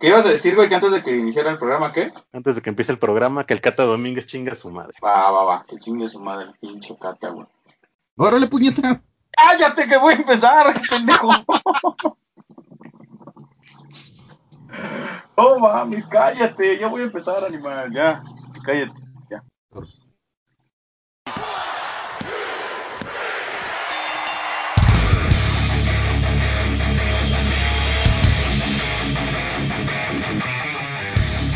¿Qué ibas a decir, güey, que antes de que iniciara el programa, qué? Antes de que empiece el programa, que el Cata Domínguez chinga a su madre. Va, va, va, que chingue su madre, pinche cata, güey. ¡Órale, puñeta! ¡Cállate que voy a empezar, pendejo! oh, mames, cállate, ya voy a empezar, animal, ya, cállate, ya.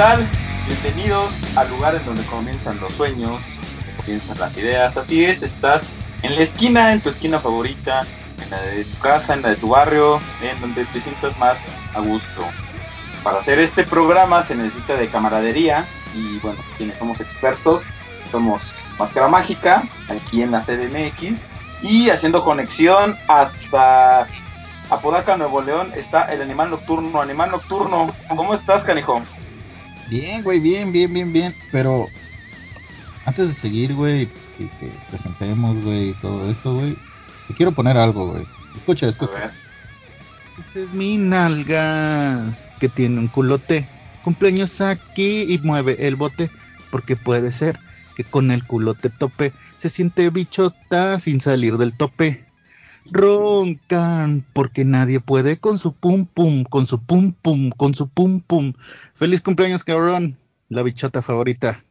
Tal? Bienvenidos al lugar en donde comienzan los sueños, comienzan las ideas. Así es, estás en la esquina, en tu esquina favorita, en la de tu casa, en la de tu barrio, en donde te sientas más a gusto. Para hacer este programa se necesita de camaradería y bueno, quienes somos expertos somos Máscara Mágica, aquí en la CDMX, y haciendo conexión hasta Apodaca, Nuevo León, está el animal nocturno. Animal nocturno, ¿cómo estás, canijo? Bien, güey, bien, bien, bien, bien. Pero antes de seguir, güey, que, que presentemos, güey, y todo eso, güey, te quiero poner algo, güey. Escucha, A escucha. ver. Ese es mi nalgas, que tiene un culote. Cumpleaños aquí y mueve el bote, porque puede ser que con el culote tope se siente bichota sin salir del tope. Roncan, porque nadie puede con su pum pum, con su pum pum, con su pum pum. Feliz cumpleaños, cabrón. La bichota favorita.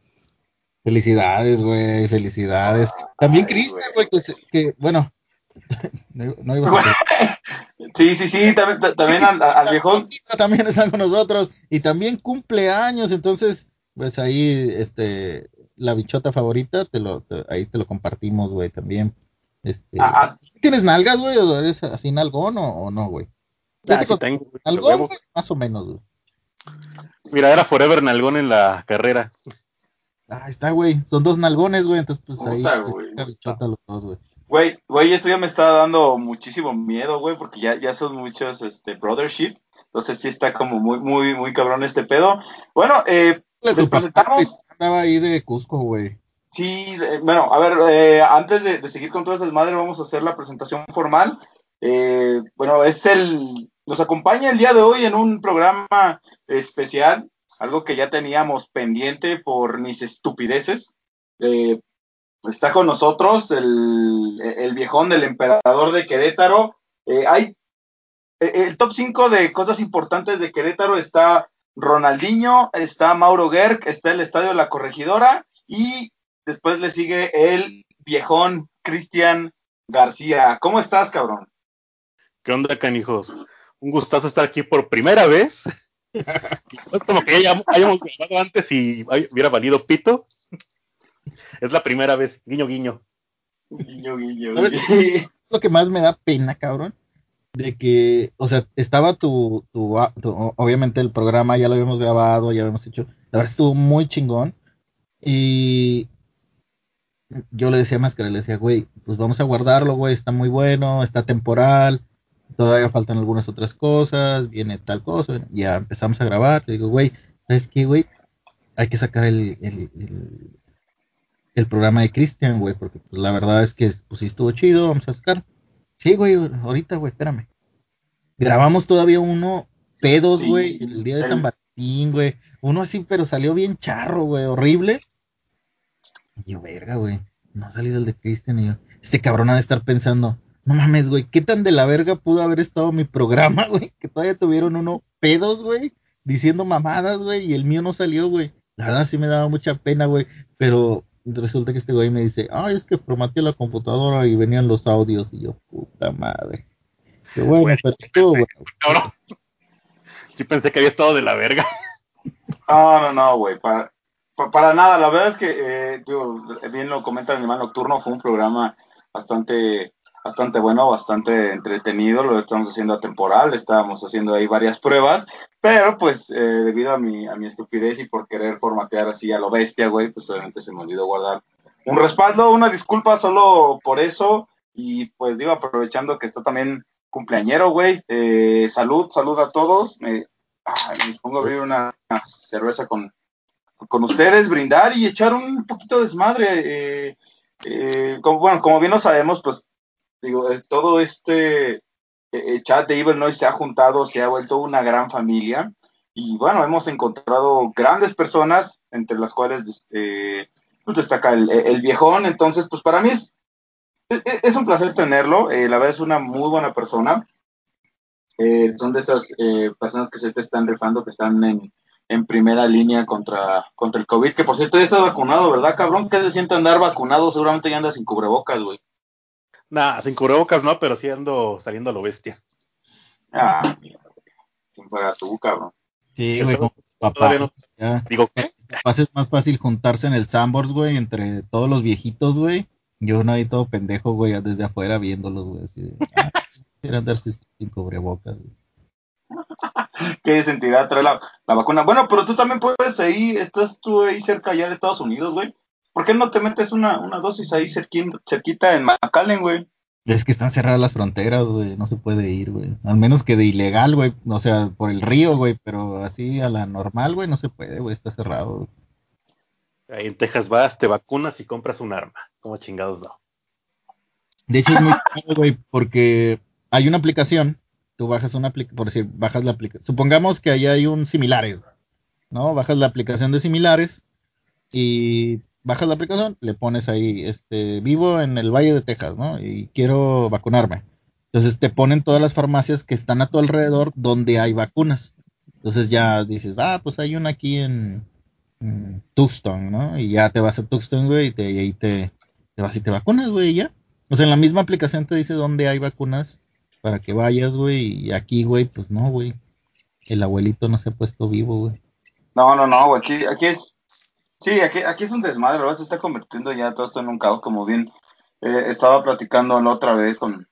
Felicidades, güey, felicidades. También Cristian, güey. que, se- que, bueno, no, no iba a Sí, sí, sí, también, ta- también al, al viejón. también está con nosotros y también cumpleaños, entonces, pues ahí, este, la bichota favorita, te lo, te- ahí te lo compartimos, güey, también. Este, Ah, ah, ¿Tienes nalgas, güey, o eres así nalgón o, o no, güey? Ah, sí tengo, güey, Nalgón, güey, más o menos, güey. Mira, era Forever Nalgón en la carrera. Ah, está, güey, son dos nalgones, güey, entonces, pues ahí, pues, güey. bichota los dos, güey. Güey, güey, esto ya me está dando muchísimo miedo, güey, porque ya, ya son muchos, este, brothership. Entonces sí está como muy, muy, muy cabrón este pedo. Bueno, eh, les presentamos. andaba ahí de Cusco, güey. Sí, bueno, a ver, eh, antes de, seguir con todo ese desmadre, vamos a hacer la presentación formal. Eh, bueno, es el, nos acompaña el día de hoy en un programa especial, algo que ya teníamos pendiente por mis estupideces. Eh, está con nosotros el, el viejón del emperador de Querétaro. Eh, hay eh, el top 5 de cosas importantes de Querétaro está Ronaldinho, está Mauro Gerg, está el Estadio La Corregidora y después le sigue el viejón Cristian García. ¿Cómo estás, cabrón? ¿Qué onda, canijos? Un gustazo estar aquí por primera vez. No es como que ya hayamos grabado antes y hubiera valido pito. Es la primera vez, guiño, guiño. Guiño, guiño. ¿Sabes? Lo que más me da pena, cabrón, de que, o sea, estaba tu, tu, tu- obviamente el programa ya lo habíamos grabado, ya habíamos hecho, la verdad estuvo muy chingón y yo le decía a Máscara, le decía, güey, pues vamos a guardarlo, güey, está muy bueno, está temporal, todavía faltan algunas otras cosas, viene tal cosa, ya empezamos a grabar, le digo, güey, ¿sabes qué, güey? Hay que sacar el, el, el, el programa de Cristian, güey, porque pues la verdad es que pues sí estuvo chido, vamos a sacar. Sí, güey, ahorita, güey, espérame. Grabamos todavía uno pedos, Sí, güey, el día de San Valentín, güey. Uno así, pero salió bien charro, güey, horrible. Y yo, verga, güey, no ha salido el de Cristian y yo, este cabrón ha de estar pensando, no mames, güey, ¿qué tan de la verga pudo haber estado mi programa, güey? Que todavía tuvieron uno pedos, güey, diciendo mamadas, güey, y el mío no salió, güey. La verdad sí me daba mucha pena, güey, pero resulta que este güey me dice, ay, es que formateé la computadora y venían los audios, y yo, puta madre. Qué bueno, Güey, pero estuvo, güey. Cabrón. Sí pensé que había estado de la verga. No, no, no, güey. para- pa- para nada, la verdad es que, eh, bien lo comenta Animal Nocturno, fue un programa bastante, bastante bueno, bastante entretenido, lo estamos haciendo a temporal, estábamos haciendo ahí varias pruebas, pero pues eh, debido a mi, a mi estupidez y por querer formatear así a lo bestia, güey, pues obviamente se me olvidó guardar un respaldo, una disculpa solo por eso, y pues digo, aprovechando que está también cumpleañero, güey, eh, salud, salud a todos, me, pongo a abrir una cerveza con, con ustedes, brindar y echar un poquito de desmadre. eh, eh, bueno, como bien lo sabemos, pues digo, eh, todo este chat de Evil se ha juntado, se ha vuelto una gran familia. Y bueno, hemos encontrado grandes personas, entre las cuales eh, pues destaca el, viejón. Entonces, pues para mí es, un placer tenerlo. la verdad es una muy buena persona. Son de esas personas que se te están rifando, que están en, en primera línea contra, contra el COVID. Que por cierto, ya estás vacunado, ¿verdad, cabrón? ¿Qué se siente andar vacunado? Seguramente ya andas sin cubrebocas, güey. Nah, sin cubrebocas no, pero sí ando saliendo a lo bestia. Ah, mierda, güey. ¿Quién fuera tú, cabrón? Sí, güey, como papá. No. ya. Digo, ¿qué? Papás es más fácil juntarse en el Sambors, güey, entre todos los viejitos, güey. Yo no ahí todo pendejo, güey, desde afuera viéndolos, güey, así de. ah, Quiero andar sin cubrebocas, güey. ¿Qué sentidad trae la, la vacuna? Bueno, pero tú también puedes ahí, estás tú ahí cerca ya de Estados Unidos, güey. ¿Por qué no te metes una, una dosis ahí cerquín- cerquita en McAllen, güey? Es que están cerradas las fronteras, güey, no se puede ir, güey. Al menos que de ilegal, güey, o sea, por el río, güey, pero así a la normal, güey, no se puede, güey, está cerrado. güey. Ahí en Texas vas, te vacunas y compras un arma. Como chingados no. De hecho es muy caro, güey, porque hay una aplicación, tú bajas una aplicación, por decir, bajas la aplicación, supongamos que ahí hay un similares, ¿no? Bajas la aplicación de similares y bajas la aplicación, le pones ahí, este, vivo en el Valle de Texas, ¿no? Y quiero vacunarme. Entonces te ponen todas las farmacias que están a tu alrededor donde hay vacunas. Entonces ya dices, ah, pues hay una aquí en, en Tucson, ¿no? Y ya te vas a Tucson, güey, y, ahí te, te vas y te vacunas, güey, y ya. O sea, en la misma aplicación te dice dónde hay vacunas para que vayas, güey, y aquí, güey, pues no, güey. El abuelito no se ha puesto vivo, güey. No, no, no, güey, aquí, aquí es, sí, aquí, aquí es un desmadre, ¿verdad? Se está convirtiendo ya todo esto en un caos, como bien eh, estaba platicando la otra vez con,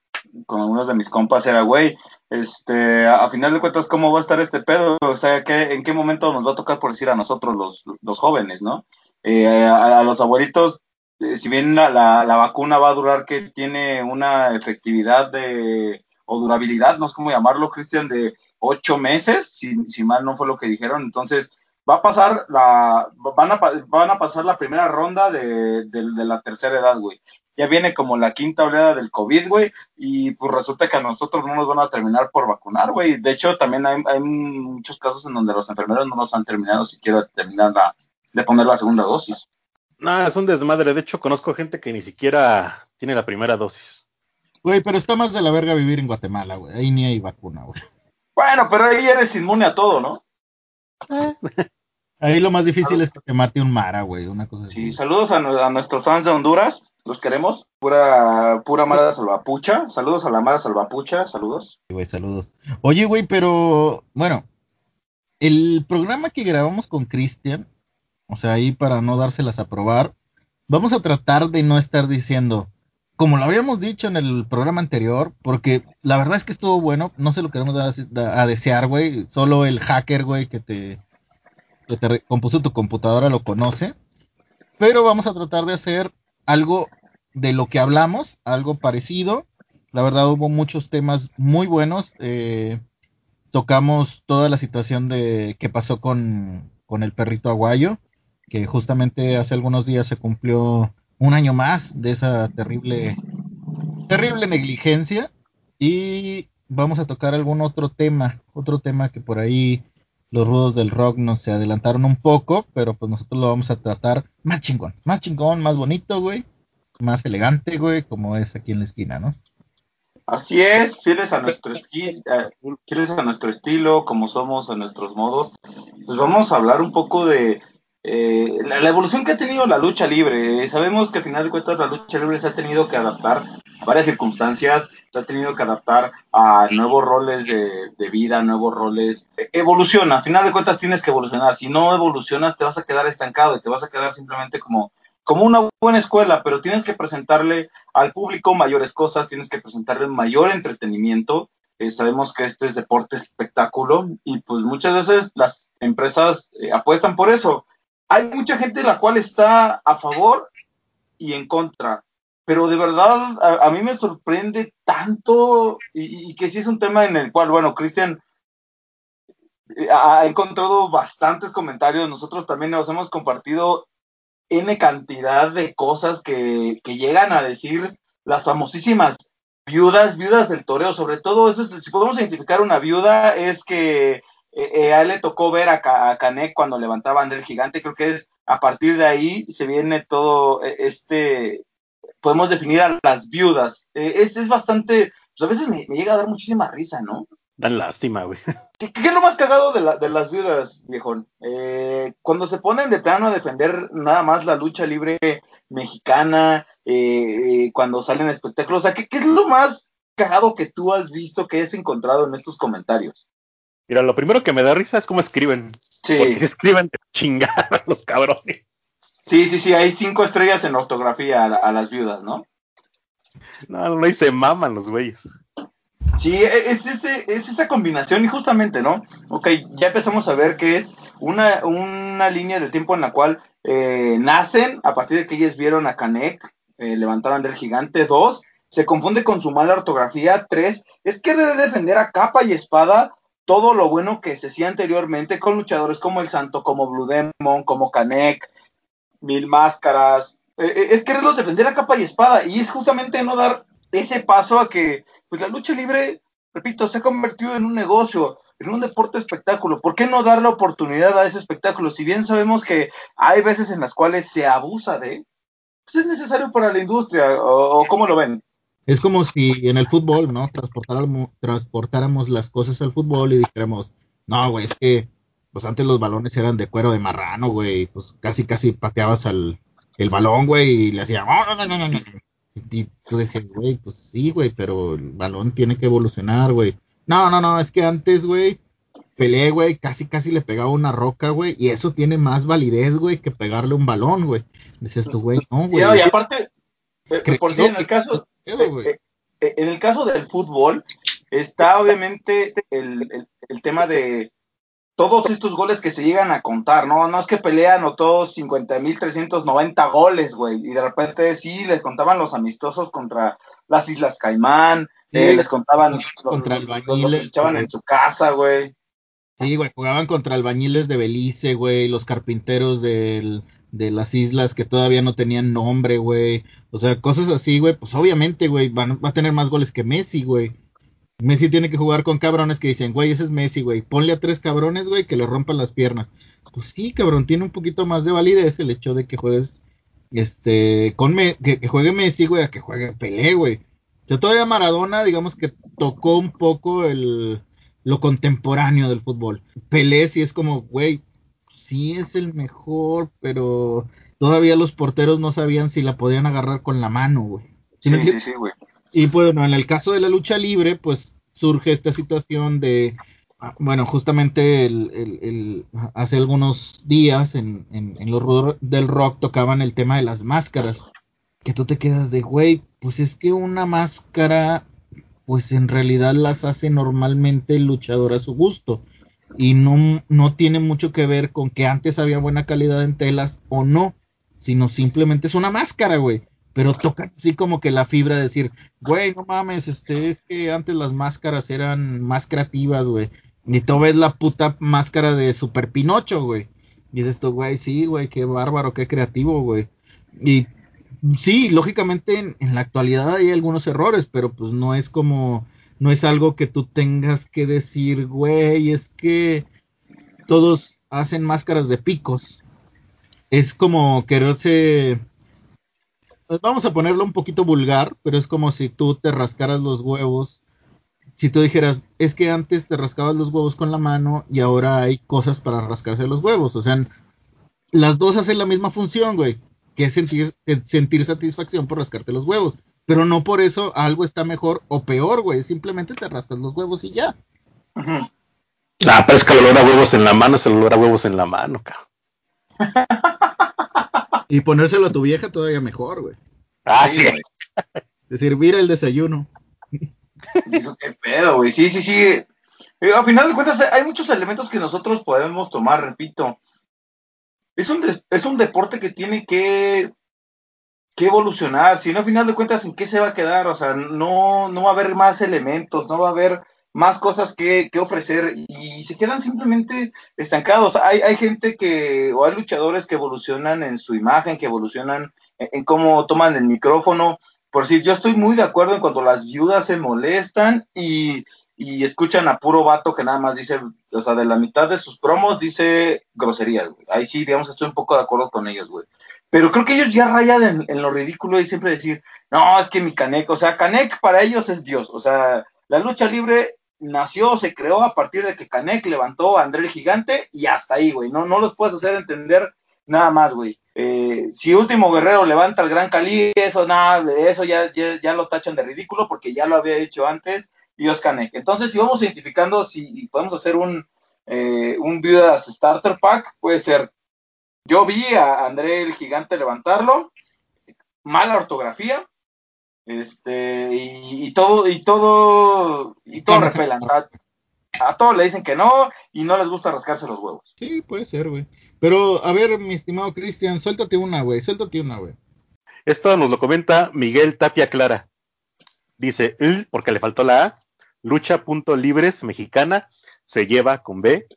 con algunos de mis compas, era, güey, este, a, final de cuentas, ¿cómo va a estar este pedo? O sea, ¿qué, ¿en qué momento nos va a tocar por decir a nosotros los, los jóvenes, ¿no? Eh, a, a los abuelitos, eh, si bien la, la, la vacuna va a durar, que tiene una efectividad de, o durabilidad, no sé cómo llamarlo, Cristian, de ocho meses, si, si mal no fue lo que dijeron, entonces va a pasar la, van a, van a pasar la primera ronda de, de, la tercera edad, güey. Ya viene como la quinta oleada del COVID, güey, y pues resulta que a nosotros no nos van a terminar por vacunar, güey. De hecho, también hay, hay muchos casos en donde los enfermeros no nos han terminado siquiera terminar la, de poner la segunda dosis. No, es un desmadre. De hecho, conozco gente que ni siquiera tiene la primera dosis. Güey, pero está más de la verga vivir en Guatemala, güey. Ahí ni hay vacuna, güey. Bueno, pero ahí eres inmune a todo, ¿no? Ahí lo más difícil es que te mate un mara, güey, una cosa así. Sí, saludos a, nu- a nuestros fans de Honduras, los queremos. Pura, pura Mara Salvapucha. Saludos a la Mara Salvapucha, saludos. güey, saludos. Oye, güey, pero bueno, el programa que grabamos con Cristian, o sea, ahí para no dárselas a probar, vamos a tratar de no estar diciendo, como lo habíamos dicho en el programa anterior, porque la verdad es que estuvo bueno, no se lo queremos dar a, desear, güey, solo el hacker, güey, que te, que te compuso tu computadora lo conoce, pero vamos a tratar de hacer algo de lo que hablamos, algo parecido. La verdad hubo muchos temas muy buenos. eh, tocamos toda la situación de qué pasó con, con el perrito aguayo, que justamente hace algunos días se cumplió un año más de esa terrible, terrible negligencia. Y vamos a tocar algún otro tema, otro tema que por ahí los rudos del rock nos se adelantaron un poco, pero pues nosotros lo vamos a tratar más chingón, más chingón, más bonito, güey, más elegante, güey, como es aquí en la esquina, ¿no? Así es, fieles a nuestro eh, fieles a nuestro estilo, como somos a nuestros modos, pues vamos a hablar un poco de eh, la, evolución que ha tenido la lucha libre. Eh, sabemos que al final de cuentas la lucha libre se ha tenido que adaptar varias circunstancias, se ha tenido que adaptar a nuevos roles de, vida, nuevos roles. E- Evoluciona, a final de cuentas tienes que evolucionar. Si no evolucionas, te vas a quedar estancado y te vas a quedar simplemente como, como una buena escuela, pero tienes que presentarle al público mayores cosas, tienes que presentarle mayor entretenimiento. Eh, sabemos que este es deporte espectáculo y pues muchas veces las empresas eh, apuestan por eso. Hay mucha gente la cual está a favor y en contra pero de verdad a, mí me sorprende tanto y, que sí es un tema en el cual, bueno, Cristian eh, ha encontrado bastantes comentarios, nosotros también nos hemos compartido N cantidad de cosas que, llegan a decir las famosísimas viudas, viudas del toreo, sobre todo, eso es, si podemos identificar una viuda, es que eh, eh, a él le tocó ver a, a Canek cuando levantaba a André el Gigante, creo que es a partir de ahí se viene todo este, podemos definir a las viudas. Eh, es, es, bastante, pues a veces me, me, llega a dar muchísima risa, ¿no? Dan lástima, güey. ¿Qué, ¿Qué, es lo más cagado de, la, de las viudas, viejón? Eh, cuando se ponen de plano a defender nada más la lucha libre mexicana, eh, cuando salen espectáculos, o sea, ¿qué, ¿qué, es lo más cagado que tú has visto, que has encontrado en estos comentarios? Mira, lo primero que me da risa es cómo escriben. Sí. Porque escriben de chingada los cabrones. Sí, sí, sí, hay cinco estrellas en ortografía a, a las viudas, ¿no? No, no, y se maman los güeyes. Sí, es, ese, es esa combinación y justamente, ¿no? Ok, ya empezamos a ver que es una, una línea de tiempo en la cual eh, nacen a partir de que ellos vieron a Canek eh, levantar a André el Gigante. Dos, se confunde con su mala ortografía. Tres, es querer defender a capa y espada todo lo bueno que se hacía anteriormente con luchadores como El Santo, como Blue Demon, como Canek, Mil Máscaras. Eh, es quererlos defender a capa y espada y es justamente no dar ese paso a que pues la lucha libre, repito, se ha convertido en un negocio, en un deporte espectáculo. ¿Por qué no dar la oportunidad a ese espectáculo? Si bien sabemos que hay veces en las cuales se abusa de, pues es necesario para la industria, o, o cómo lo ven. Es como si en el fútbol, ¿no? Transportáramos, transportáramos las cosas al fútbol y dijéramos, no, güey, es que pues antes los balones eran de cuero de marrano, güey, pues casi casi pateabas al el balón, güey, y le hacían, oh, no, no, no, no. Y tú decías, güey, pues sí, güey, pero el balón tiene que evolucionar, güey. No, no, no, es que antes, güey, peleé, güey, casi, casi le pegaba una roca, güey, y eso tiene más validez, güey, que pegarle un balón, güey. Dices tú, güey, no, güey. Y, y aparte, eh, por si en el caso, eh, eh, en el caso del fútbol, está obviamente el, el, el tema de todos estos goles que se llegan a contar, ¿no? No es que pelean o todos 50.390 goles, güey, y de repente sí les contaban los amistosos contra las Islas Caimán, sí, eh, les contaban contra los, albañiles, los que echaban en su casa, güey. Sí, güey, jugaban contra albañiles de Belice, güey, los carpinteros del, de las islas que todavía no tenían nombre, güey. O sea, cosas así, güey, pues obviamente, güey, va a tener más goles que Messi, güey. Messi tiene que jugar con cabrones que dicen, güey, ese es Messi, güey. Ponle a tres cabrones, güey, que le rompan las piernas. Pues sí, cabrón, tiene un poquito más de validez el hecho de que juegues, este, con me que, que, juegue Messi, güey, a que juegue Pelé, güey. O sea, todavía Maradona, digamos que tocó un poco el, lo contemporáneo del fútbol. Pelé sí es como, güey, sí es el mejor, pero todavía los porteros no sabían si la podían agarrar con la mano, güey. ¿Sí, sí, sí, sí, güey. Y bueno, en el caso de la lucha libre, pues surge esta situación de, bueno, justamente el, el, el, hace algunos días en, en, en los del rock tocaban el tema de las máscaras, que tú te quedas de, güey, pues es que una máscara, pues en realidad las hace normalmente el luchador a su gusto. Y no, no tiene mucho que ver con que antes había buena calidad en telas o no, sino simplemente es una máscara, güey pero tocan así como que la fibra de decir, güey, no mames, este, es que antes las máscaras eran más creativas, güey. Y tú ves la puta máscara de Super Pinocho, güey. Y dices esto, güey, sí, güey, qué bárbaro, qué creativo, güey. Y sí, lógicamente en, en, la actualidad hay algunos errores, pero pues no es como, no es algo que tú tengas que decir, güey, es que todos hacen máscaras de picos. Es como quererse pues vamos a ponerlo un poquito vulgar, pero es como si tú te rascaras los huevos. Si tú dijeras, es que antes te rascabas los huevos con la mano y ahora hay cosas para rascarse los huevos. O sea, las dos hacen la misma función, güey, que es sentir, sentir satisfacción por rascarte los huevos. Pero no por eso algo está mejor o peor, güey. Simplemente te rascas los huevos y ya. Ujú. Ah, pero es que el olor a huevos en la mano es el olor a huevos en la mano, cabrón. Y ponérselo a tu vieja todavía mejor, güey. Ah, Sí, sí. güey. De servir el desayuno. Qué pedo, güey. Sí, sí, sí. Eh, a final de cuentas, hay muchos elementos que nosotros podemos tomar, repito. Es un, des- es un deporte que tiene que, que evolucionar. Si no, a final de cuentas, ¿en qué se va a quedar? O sea, no, no va a haber más elementos, no va a haber más cosas que, que ofrecer y se quedan simplemente estancados. Hay, hay gente que, o hay luchadores que evolucionan en su imagen, que evolucionan en, cómo toman el micrófono. Por decir, yo estoy muy de acuerdo en cuando las viudas se molestan y, y escuchan a puro vato que nada más dice, o sea, de la mitad de sus promos dice groserías, güey. Ahí sí, digamos, estoy un poco de acuerdo con ellos, güey. Pero creo que ellos ya rayan en, lo ridículo y siempre decir, no, es que mi Canek, o sea, Canek para ellos es Dios. O sea, la lucha libre nació, se creó a partir de que Canek levantó a André el Gigante y hasta ahí, güey. No, no los puedes hacer entender nada más, güey. Eh, si Último Guerrero levanta al Gran Cali, eso nada, eso ya, ya, ya lo tachan de ridículo porque ya lo había hecho antes Dios Canek. Entonces, si vamos identificando, si podemos hacer un, eh, un Viudas Starter Pack, puede ser, yo vi a André el Gigante levantarlo, mala ortografía, este, y, y todo, y todo, y todo repelan. A, a todos le dicen que no, y no les gusta rascarse los huevos. Sí, puede ser, güey. Pero, a ver, mi estimado Cristian, suéltate una, güey. Suéltate una, güey. Esto nos lo comenta Miguel Tapia Clara. Dice, porque le faltó la A, lucha.libres mexicana, se lleva con B,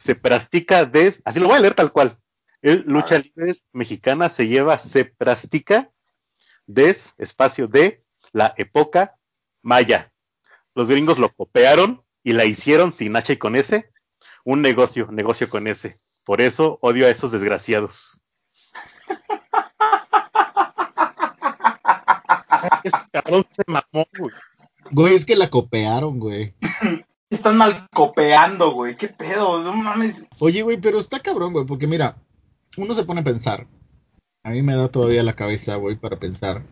se practica des, así lo voy a leer tal cual. El lucha ver. libres mexicana se lleva, se practica des, espacio de, la época maya. Los gringos lo copiaron y la hicieron sin H y con S, un negocio, negocio con S. Por eso odio a esos desgraciados. Este cabrón se mamó, güey. Güey, es que la copiaron, güey. Están mal copeando, güey. ¿Qué pedo? No mames. Oye, güey, pero está cabrón, güey, porque mira, uno se pone a pensar. A mí me da todavía la cabeza, güey, para pensar.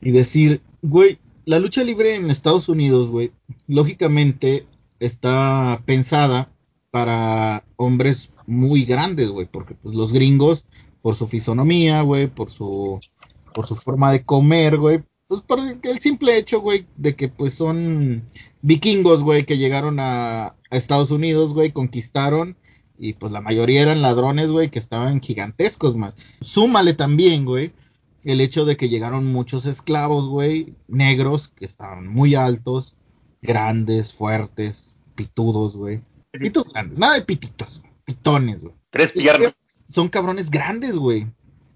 Y decir, güey, la lucha libre en Estados Unidos, güey, lógicamente está pensada para hombres muy grandes, güey, porque pues, los gringos, por su fisonomía, güey, por su, por su forma de comer, güey, pues por el, simple hecho, güey, de que pues son vikingos, güey, que llegaron a, a Estados Unidos, güey, conquistaron y pues la mayoría eran ladrones, güey, que estaban gigantescos más. Súmale también, güey, el hecho de que llegaron muchos esclavos, güey, negros, que estaban muy altos, grandes, fuertes, pitudos, güey. Pitos grandes, nada de pititos, pitones, güey. Tres piernas. Son cabrones grandes, güey.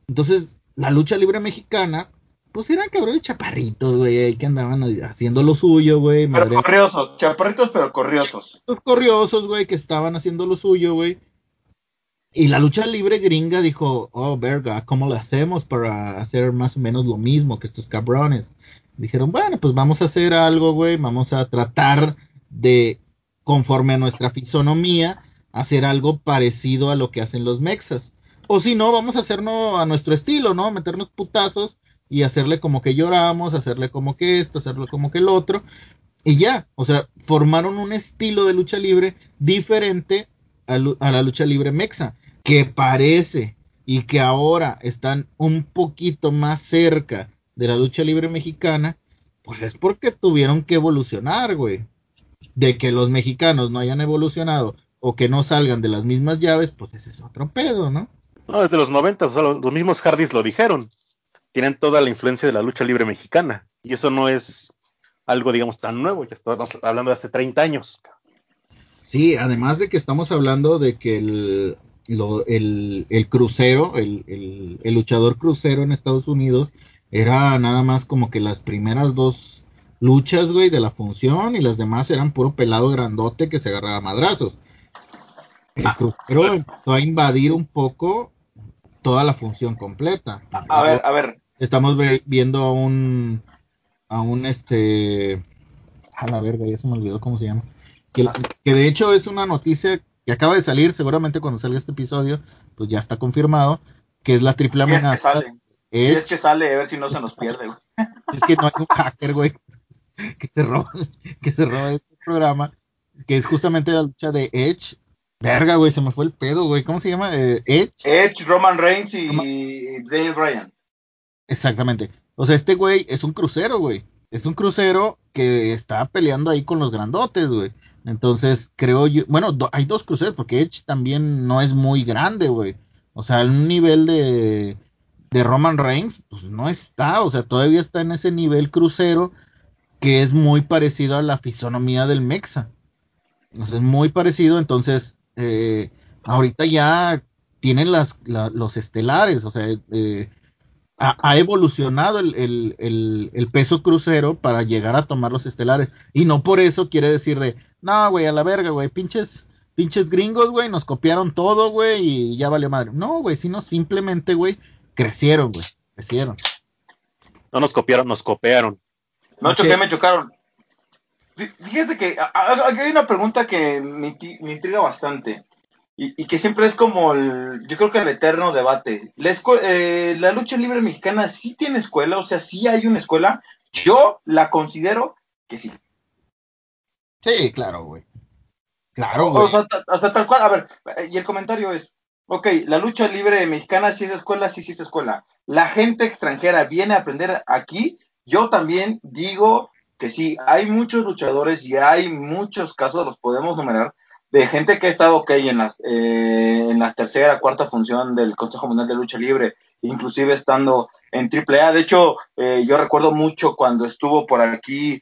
Entonces, la lucha libre mexicana, pues eran cabrones chaparritos, güey, que andaban haciendo lo suyo, güey. Pero corriosos, chaparritos, pero corriosos. los corriosos, güey, que estaban haciendo lo suyo, güey. Y la lucha libre gringa dijo, oh, verga, ¿cómo lo hacemos para hacer más o menos lo mismo que estos cabrones? Dijeron, bueno, pues vamos a hacer algo, güey, vamos a tratar de, conforme a nuestra fisonomía, hacer algo parecido a lo que hacen los mexas. O si no, vamos a hacerlo a nuestro estilo, ¿no? Meternos putazos y hacerle como que lloramos, hacerle como que esto, hacerle como que el otro. Y ya, o sea, formaron un estilo de lucha libre diferente a, la lucha libre mexa, que parece y que ahora están un poquito más cerca de la lucha libre mexicana, pues es porque tuvieron que evolucionar, güey. De que los mexicanos no hayan evolucionado o que no salgan de las mismas llaves, pues ese es otro pedo, ¿no? No, desde los 90, o sea, los, los mismos Hardys lo dijeron. Tienen toda la influencia de la lucha libre mexicana. Y eso no es algo, digamos, tan nuevo. Ya estamos hablando de hace 30 años. Sí, además de que estamos hablando de que el, lo- el, el crucero, el, el- el luchador crucero en Estados Unidos, era nada más como que las primeras dos luchas, güey, de la función y las demás eran puro pelado grandote que se agarraba a madrazos. El crucero empezó a invadir un poco toda la función completa. A ver, a ver. Estamos viendo a un, a un este, a la verga, ya se me olvidó cómo se llama. Que, que de hecho es una noticia que acaba de salir, seguramente cuando salga este episodio, pues ya está confirmado, que es la triple ¿Quién es que amenaza sale? Es que sale, a ver si no se nos pierde, güey. es que no hay un hacker, güey, que se roba, que se roba este programa, que es justamente la lucha de Edge. Verga, güey, se me fue el pedo, güey. ¿Cómo se llama? Eh, Edge. Edge, Roman Reigns y Daniel Bryan. Exactamente. O sea, este güey es un crucero, güey. Es un crucero que está peleando ahí con los grandotes, güey. Entonces, creo yo, bueno, do- hay dos cruceros, porque Edge también no es muy grande, güey. O sea, en un nivel de, de Roman Reigns, pues no está, o sea, todavía está en ese nivel crucero que es muy parecido a la fisonomía del Mexa. O sea, es muy parecido, entonces, eh, ahorita ya tienen las, la- los estelares, o sea, eh, ha, ha evolucionado el, el- el- el peso crucero para llegar a tomar los estelares. Y no por eso quiere decir de, no, güey, a la verga, güey, pinches, pinches gringos, güey, nos copiaron todo, güey, y ya vale madre. No, güey, sino simplemente, güey, crecieron, güey, crecieron. No nos copiaron, nos copiaron. No Ok. choqué, me chocaron. Fí- Fíjate que aquí hay una pregunta que me, intriga bastante y, y que siempre es como el, yo creo que el eterno debate. La, eh, la lucha libre mexicana sí tiene escuela, o sea, sí hay una escuela. Yo la considero que sí. Sí, claro, güey. Claro, O güey. sea, hasta, tal cual. A ver, y el comentario es, ok, la lucha libre mexicana sí es escuela, sí, sí es escuela. La gente extranjera viene a aprender aquí. Yo también digo que sí, hay muchos luchadores y hay muchos casos, los podemos numerar, de gente que ha estado, ok, en, las, eh, en la tercera, cuarta función del Consejo Mundial de Lucha Libre, inclusive estando en AAA. De hecho, eh, yo recuerdo mucho cuando estuvo por aquí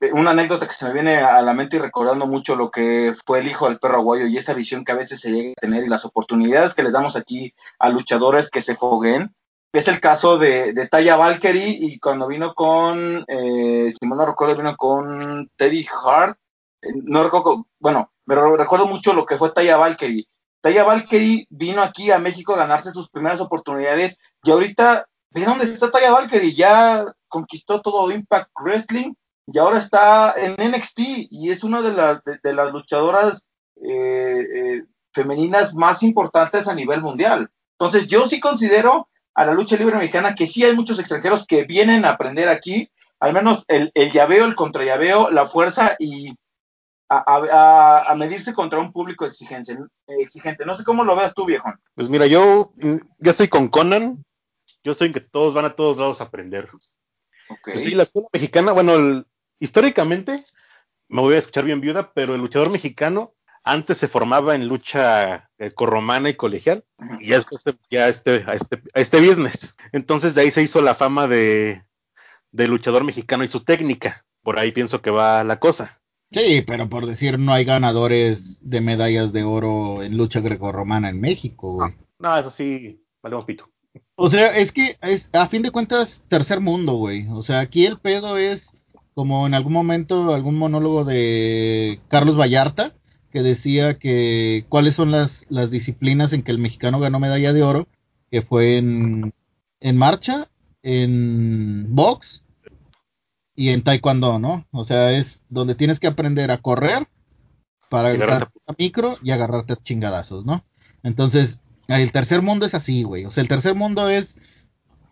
eh, una anécdota que se me viene a la mente y recordando mucho lo que fue el hijo del perro aguayo y esa visión que a veces se llega a tener y las oportunidades que les damos aquí a luchadores que se fogueen. Es el caso de, de Taya Valkyrie y cuando vino con, eh, si no recuerdo, vino con Teddy Hart. Eh, No recuerdo, bueno, pero recuerdo mucho lo que fue Taya Valkyrie. Taya Valkyrie vino aquí a México a ganarse sus primeras oportunidades y ahorita, ¿de dónde está Taya Valkyrie? Ya conquistó todo Impact Wrestling y ahora está en NXT y es una de las, de, de las luchadoras eh, eh, femeninas más importantes a nivel mundial. Entonces yo sí considero a la lucha libre mexicana que sí hay muchos extranjeros que vienen a aprender aquí, al menos el, el llaveo, el contrallaveo, la fuerza y a, a, a, medirse contra un público exigente, exigente. No sé cómo lo veas tú, viejo. Pues mira, yo, yo estoy con Conan, yo en que todos van a todos lados a aprender. Okay. Pues sí, la escuela mexicana, bueno, el, históricamente, me voy a escuchar bien viuda, pero el luchador mexicano antes se formaba en lucha eh, corromana y colegial, y ya después ya este, a, este, a este business. Entonces de ahí se hizo la fama de, de luchador mexicano y su técnica. Por ahí pienso que va la cosa. Sí, pero por decir, no hay ganadores de medallas de oro en lucha grecorromana en México, güey. No, no, eso sí, valemos pito. O sea, es que es, a fin de cuentas, tercer mundo, güey. O sea, aquí el pedo es como en algún momento algún monólogo de Carlos Vallarta que decía que cuáles son las, las disciplinas en que el mexicano ganó medalla de oro, que fue en, en marcha, en box y en taekwondo, ¿no? O sea, es donde tienes que aprender a correr para agarrarte a micro y agarrarte a chingadazos, ¿no? Entonces, el tercer mundo es así, güey. O sea, el tercer mundo es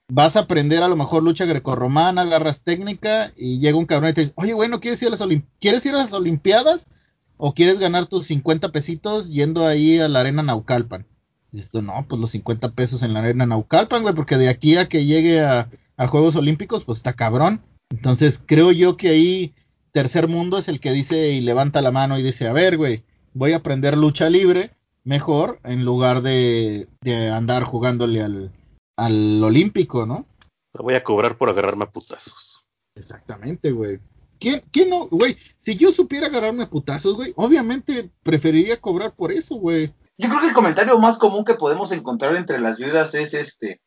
vas a aprender a lo mejor lucha grecorromana, agarras técnica y llega un cabrón y te dice, oye, güey, ¿no quieres ir a las, Olim ¿quieres ir a las Olimpiadas? ¿O quieres ganar tus 50 pesitos yendo ahí a la arena Naucalpan? Y dices tú, no, pues los 50 pesos en la arena Naucalpan, güey, porque de aquí a que llegue a, a Juegos Olímpicos, pues está cabrón. Entonces creo yo que ahí tercer mundo es el que dice y levanta la mano y dice, a ver, güey, voy a aprender lucha libre mejor en lugar de, de andar jugándole al, al olímpico, ¿no? Pero voy a cobrar por agarrarme a putazos. Exactamente, güey. ¿Quién, ¿Quién no, güey? Si yo supiera agarrarme putazos, güey, obviamente preferiría cobrar por eso, güey. Yo creo que el comentario más común que podemos encontrar entre las viudas es este.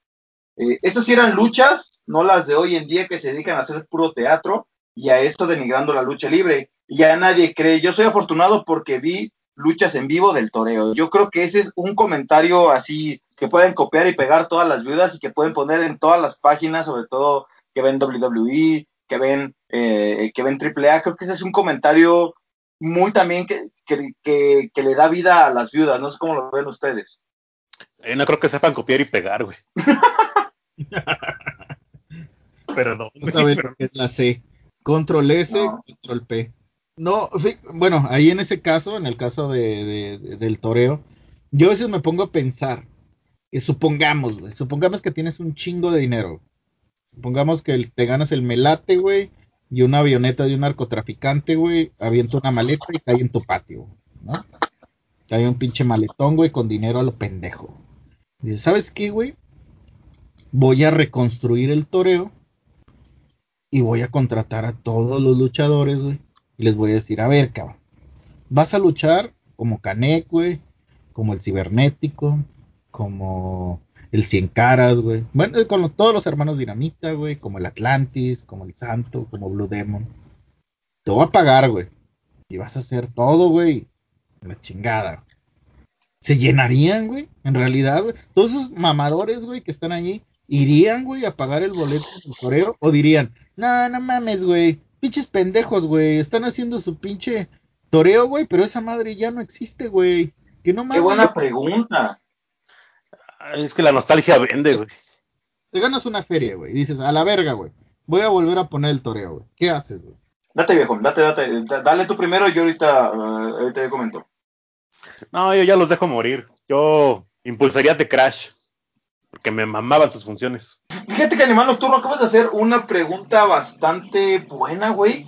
Eh, esas sí eran luchas, no las de hoy en día que se dedican a hacer puro teatro y a esto denigrando la lucha libre. Y ya nadie cree. Yo soy afortunado porque vi luchas en vivo del toreo. Yo creo que ese es un comentario así que pueden copiar y pegar todas las viudas y que pueden poner en todas las páginas, sobre todo que ven WWE, que ven, eh, que ven AAA. Creo que ese es un comentario muy también que, que, que, que le da vida a las viudas. No sé cómo lo ven ustedes. Eh, no creo que sepan copiar y pegar, güey. Vamos a ver qué es la C. Control S, No. control P. No, bueno, ahí en ese caso, en el caso de, de- de- del toreo, yo a veces me pongo a pensar, que supongamos, güey, supongamos que tienes un chingo de dinero. Supongamos que el- te ganas el melate, güey, y una avioneta de un narcotraficante, güey, avienta una maleta y cae en tu patio, ¿no? Cae un pinche maletón, güey, con dinero a lo pendejo. Y dices, ¿sabes qué, güey? Voy a reconstruir el toreo y voy a contratar a todos los luchadores, güey. Y les voy a decir, a ver, cabrón, vas a luchar como Canek, güey, como el Cibernético, como el Cien Caras, güey. Bueno, con todos los hermanos Dinamita, güey, como el Atlantis, como el Santo, como Blue Demon. Te voy a pagar, güey. Y vas a hacer todo, güey. La chingada. Se llenarían, güey. En realidad, güey. Todos esos mamadores, güey, que están allí, irían, güey, a pagar el boleto del toreo o dirían, no, no mames, güey. Pinches pendejos, güey. Están haciendo su pinche toreo, güey, pero esa madre ya no existe, güey. Que no Qué mames. buena pregunta. Es que la nostalgia vende, güey. Te ganas una feria, güey. y Dices, a la verga, güey. Voy a volver a poner el toreo, güey. ¿Qué haces, güey? Date, viejo, date, date. da- Dale tú primero y yo ahorita, eh, ahorita te comento. No, yo ya los dejo morir. Yo impulsaría de Crash. Porque me mamaban sus funciones. Fíjate que Animal Nocturno acabas de hacer una pregunta bastante buena, güey.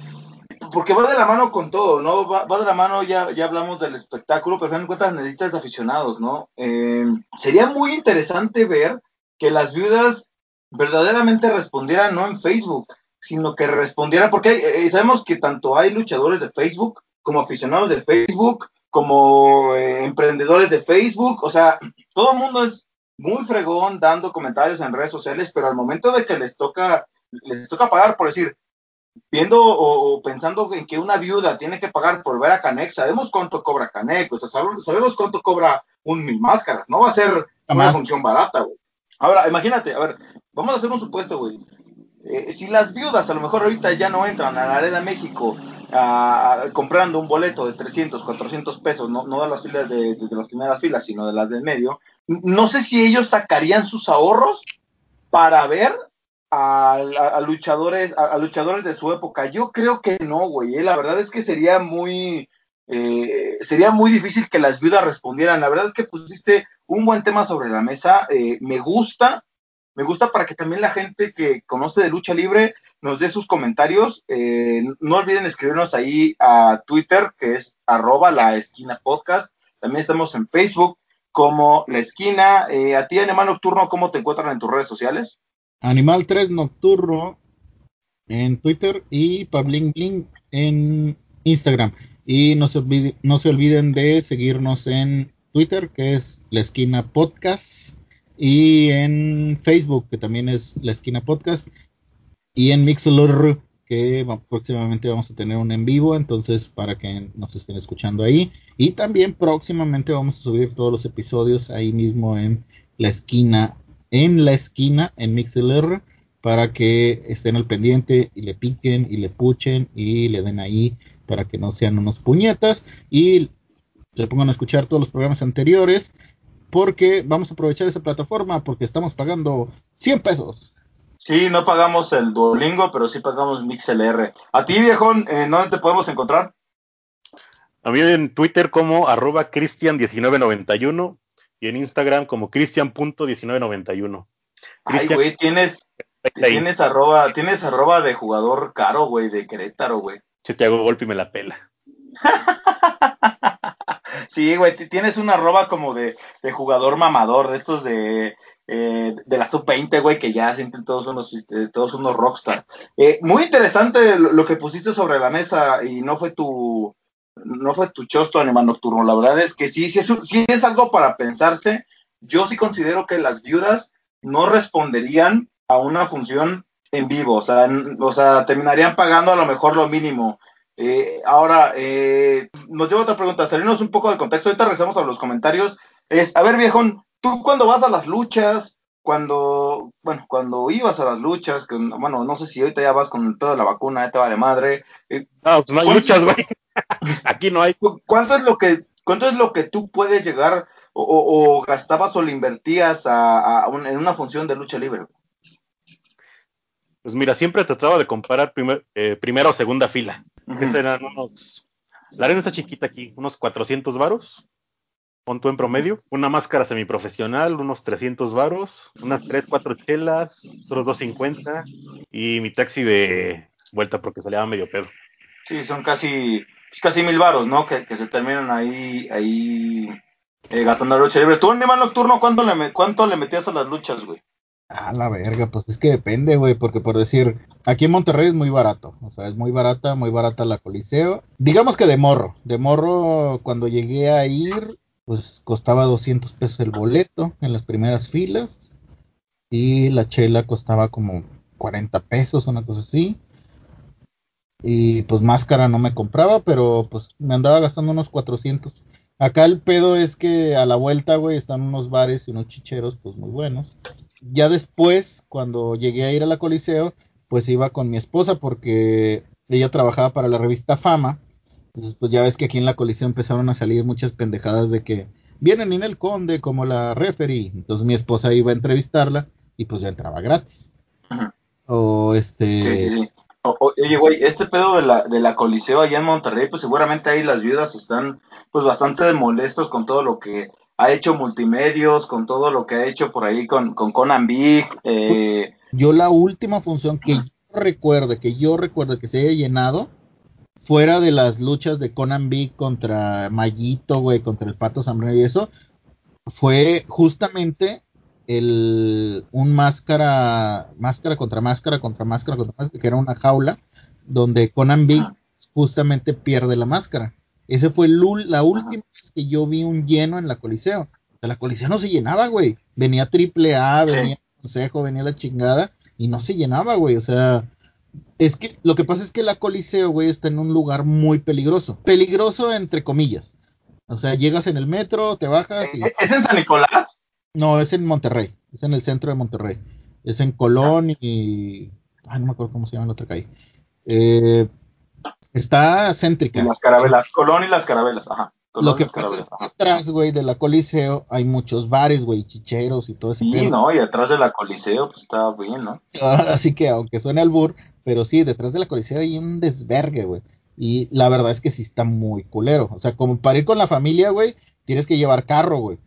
Porque va de la mano con todo, ¿no? Va, va de la mano, ya, ya hablamos del espectáculo, pero al final de necesitas aficionados, ¿no? Eh, sería muy interesante ver que las viudas verdaderamente respondieran no en Facebook, sino que respondieran, porque eh, sabemos que tanto hay luchadores de Facebook como aficionados de Facebook, como eh, emprendedores de Facebook, o sea, todo el mundo es muy fregón dando comentarios en redes sociales, pero al momento de que les toca, les toca pagar, por decir, viendo o, o pensando en que una viuda tiene que pagar por ver a Canek, sabemos cuánto cobra Canek, o sea, sabemos, sabemos cuánto cobra un mil máscaras, no va a ser una función barata, güey. Ahora, imagínate, a ver, vamos a hacer un supuesto, güey. Eh, si las viudas a lo mejor ahorita ya no entran a la Arena México a- a- comprando un boleto de 300, 400 pesos, no, no de las filas de, de- de las primeras filas, sino de las del medio, no sé si ellos sacarían sus ahorros para ver a, luchadores a, luchadores de su época. Yo creo que no, güey. eh, La verdad es que sería muy eh, sería muy difícil que las viudas respondieran. La verdad es que pusiste un buen tema sobre la mesa. eh, me gusta, me gusta para que también la gente que conoce de lucha libre nos dé sus comentarios. Eh, no olviden escribirnos ahí a Twitter, que es arroba la esquina podcast. También estamos en Facebook como La Esquina. Eh, a ti, Animal Nocturno, ¿cómo te encuentran en tus redes sociales? Animal 3 Nocturno en Twitter y Pablin Bling en Instagram. Y no se, no se olviden de seguirnos en Twitter, que es La Esquina Podcast, y en Facebook, que también es La Esquina Podcast, y en Mixlr, que próximamente vamos a tener un en vivo, entonces para que nos estén escuchando ahí. Y también próximamente vamos a subir todos los episodios ahí mismo en La Esquina, en La Esquina, en Mixlr, para que estén al pendiente y le piquen y le puchen y le den ahí para que no sean unos puñetas y se pongan a escuchar todos los programas anteriores porque vamos a aprovechar esa plataforma porque estamos pagando 100 pesos. Sí, no pagamos el Duolingo, pero sí pagamos MixLR. A ti, viejón, ¿en dónde te podemos encontrar? A mí en Twitter como arroba cristian1991 y en Instagram como cristian.1991. Ay, güey, tienes, tienes arroba, tienes arroba de jugador caro, güey, de Querétaro, güey. se te hago golpe y me la pela. Sí, güey, ti- tienes una arroba como de, de jugador mamador, de estos de, eh, de la sub-20, güey, que ya sienten todos unos, este, todos unos rockstar. Eh, muy interesante lo, lo que pusiste sobre la mesa y no fue tu, no fue tu chosto animal nocturno. La verdad es que sí, sí es, sí es algo para pensarse. Yo sí considero que las viudas no responderían a una función en vivo, o sea, o sea, terminarían pagando a lo mejor lo mínimo. Eh, ahora, eh, nos lleva otra pregunta, salirnos un poco del contexto, ahorita regresamos a los comentarios. Es, a ver, viejón, tú cuando vas a las luchas, cuando, bueno, cuando ibas a las luchas, que, bueno, no sé si ahorita ya vas con el pedo de la vacuna, ya te vale madre, eh, No, pues no hay ¿Cuántos- luchas, güey. Aquí no hay. ¿cu- ¿cuánto es lo que, cuánto es lo que tú puedes llegar o, o- o gastabas o le invertías a, a un- en una función de lucha libre? Pues mira, siempre trataba de comparar primer- eh, primera o segunda fila. Que serán unos. La arena está chiquita aquí, unos 400 varos. Pon en promedio. Una máscara semiprofesional, unos 300 varos. Unas 3, 4 chelas, otros 250. Y mi taxi de vuelta porque salía medio pedo. Sí, son casi, pues casi mil varos, ¿no? Que, que se terminan ahí, ahí eh, gastando la lucha libre. ¿Tú, Animal Nocturno, cuánto le, cuánto le metías a las luchas, güey? Ah, la verga, pues es que depende, güey, porque por decir, aquí en Monterrey es muy barato, o sea, es muy barata, muy barata la Coliseo. Digamos que de morro, de morro cuando llegué a ir, pues costaba 200 pesos el boleto en las primeras filas y la chela costaba como 40 pesos, una cosa así. Y pues máscara no me compraba, pero pues me andaba gastando unos 400. Acá el pedo es que a la vuelta, güey, están unos bares y unos chicheros, pues muy buenos ya después, cuando llegué a ir a la Coliseo, pues iba con mi esposa porque ella trabajaba para la revista Fama. Entonces, pues ya ves que aquí en la Coliseo empezaron a salir muchas pendejadas de que vienen en el Conde como la referee. Entonces mi esposa iba a entrevistarla y pues ya entraba gratis. Ujú. O este... Sí, sí, sí. Oye, güey, este pedo de la, de la Coliseo allá en Monterrey, pues seguramente ahí las viudas están pues bastante molestos con todo lo que ha hecho Multimedios, con todo lo que ha hecho por ahí con, con Conan Big, eh, Yo la última función que yo recuerde, que yo recuerdo que se haya llenado, fuera de las luchas de Conan Big contra Mayito, güey, contra el Pato Zambrano y eso, fue justamente el un máscara, máscara contra máscara contra máscara contra máscara, que era una jaula, donde Conan Big justamente pierde la máscara. Ese fue el la última vez que yo vi un lleno en la Coliseo. O sea, la Coliseo no se llenaba, güey. Venía triple A, Sí. venía Consejo, venía la chingada y no se llenaba, güey. O sea, es que lo que pasa es que la Coliseo, güey, está en un lugar muy peligroso. Peligroso entre comillas. O sea, llegas en el metro, te bajas y... ¿E-, ¿es en San Nicolás? No, es en Monterrey. Es en el centro de Monterrey. Es en Colón y... Ay, no me acuerdo cómo se llama la otra calle. Eh, está Y céntrica. las carabelas, Colón y las carabelas, ajá. Colón Lo y que las pasa carabelas, es que atrás, güey, de la Coliseo hay muchos bares, güey, chicheros y todo ese Sí, pedo. no, y atrás de la Coliseo, pues está bien, ¿no? Así que, aunque suene albur, pero sí, detrás de la Coliseo hay un desvergue, güey. Y la verdad es que sí está muy culero. O sea, como para ir con la familia, güey, tienes que llevar carro, güey.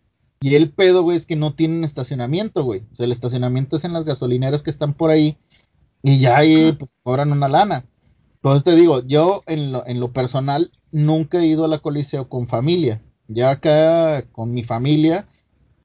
Y el pedo, güey, es que no tienen estacionamiento, güey. O sea, el estacionamiento es en las gasolineras que están por ahí. Y ya ahí pues, cobran una lana. Entonces te digo, yo en lo, en lo personal nunca he ido a la Coliseo con familia. Ya acá con mi familia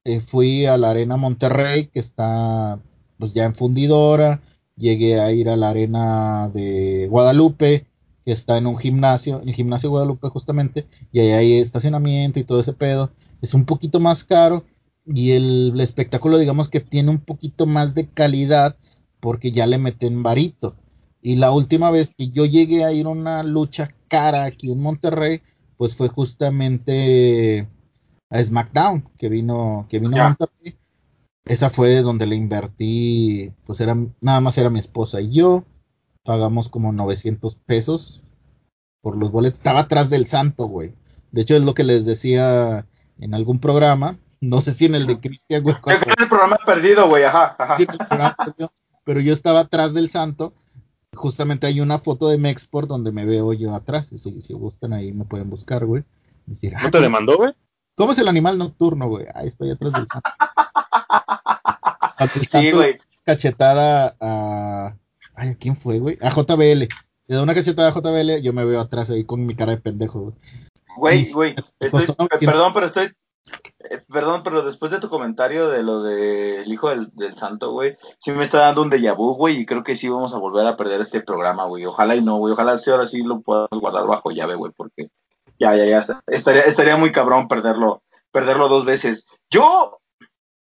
eh, fui a la Arena Monterrey, que está pues ya en fundidora. Llegué a ir a la Arena de Guadalupe, que está en un gimnasio, el gimnasio de Guadalupe justamente, y ahí hay estacionamiento y todo ese pedo. Es un poquito más caro y el, el espectáculo digamos que tiene un poquito más de calidad porque ya le meten varito. Y la última vez que yo llegué a ir a una lucha cara aquí en Monterrey, pues fue justamente a SmackDown, que vino, que vino a Monterrey. Esa fue donde le invertí, pues era, nada más era mi esposa y yo. Pagamos como 900 pesos por los boletos. Estaba atrás del santo, güey. De hecho, es lo que les decía en algún programa. No sé si en el de Cristian, güey. Creo que es el programa perdido, güey, ajá, ajá. Sí, en el programa, pero yo estaba atrás del santo. Justamente hay una foto de Mexport donde me veo yo atrás. Si, si gustan ahí me pueden buscar, güey. Decir, ah, ¿No te demandó, güey? ¿Cómo es el animal nocturno, güey? Ahí estoy atrás del santo. Cuando el Sí, santo güey. da cachetada a. Ay, ¿a quién fue, güey? A JBL. Le da una cachetada a JBL, yo me veo atrás ahí con mi cara de pendejo, güey. Güey, güey, estoy, costó pe- 900. perdón, pero estoy, eh, perdón, pero después de tu comentario de lo del hijo del, del santo, güey, sí me está dando un déjà vu, güey, y creo que sí vamos a volver a perder este programa, güey. Ojalá y no, güey, ojalá sí ahora sí lo puedas guardar bajo llave, güey, porque ya, ya, ya, estaría, estaría muy cabrón perderlo, perderlo dos veces. Yo,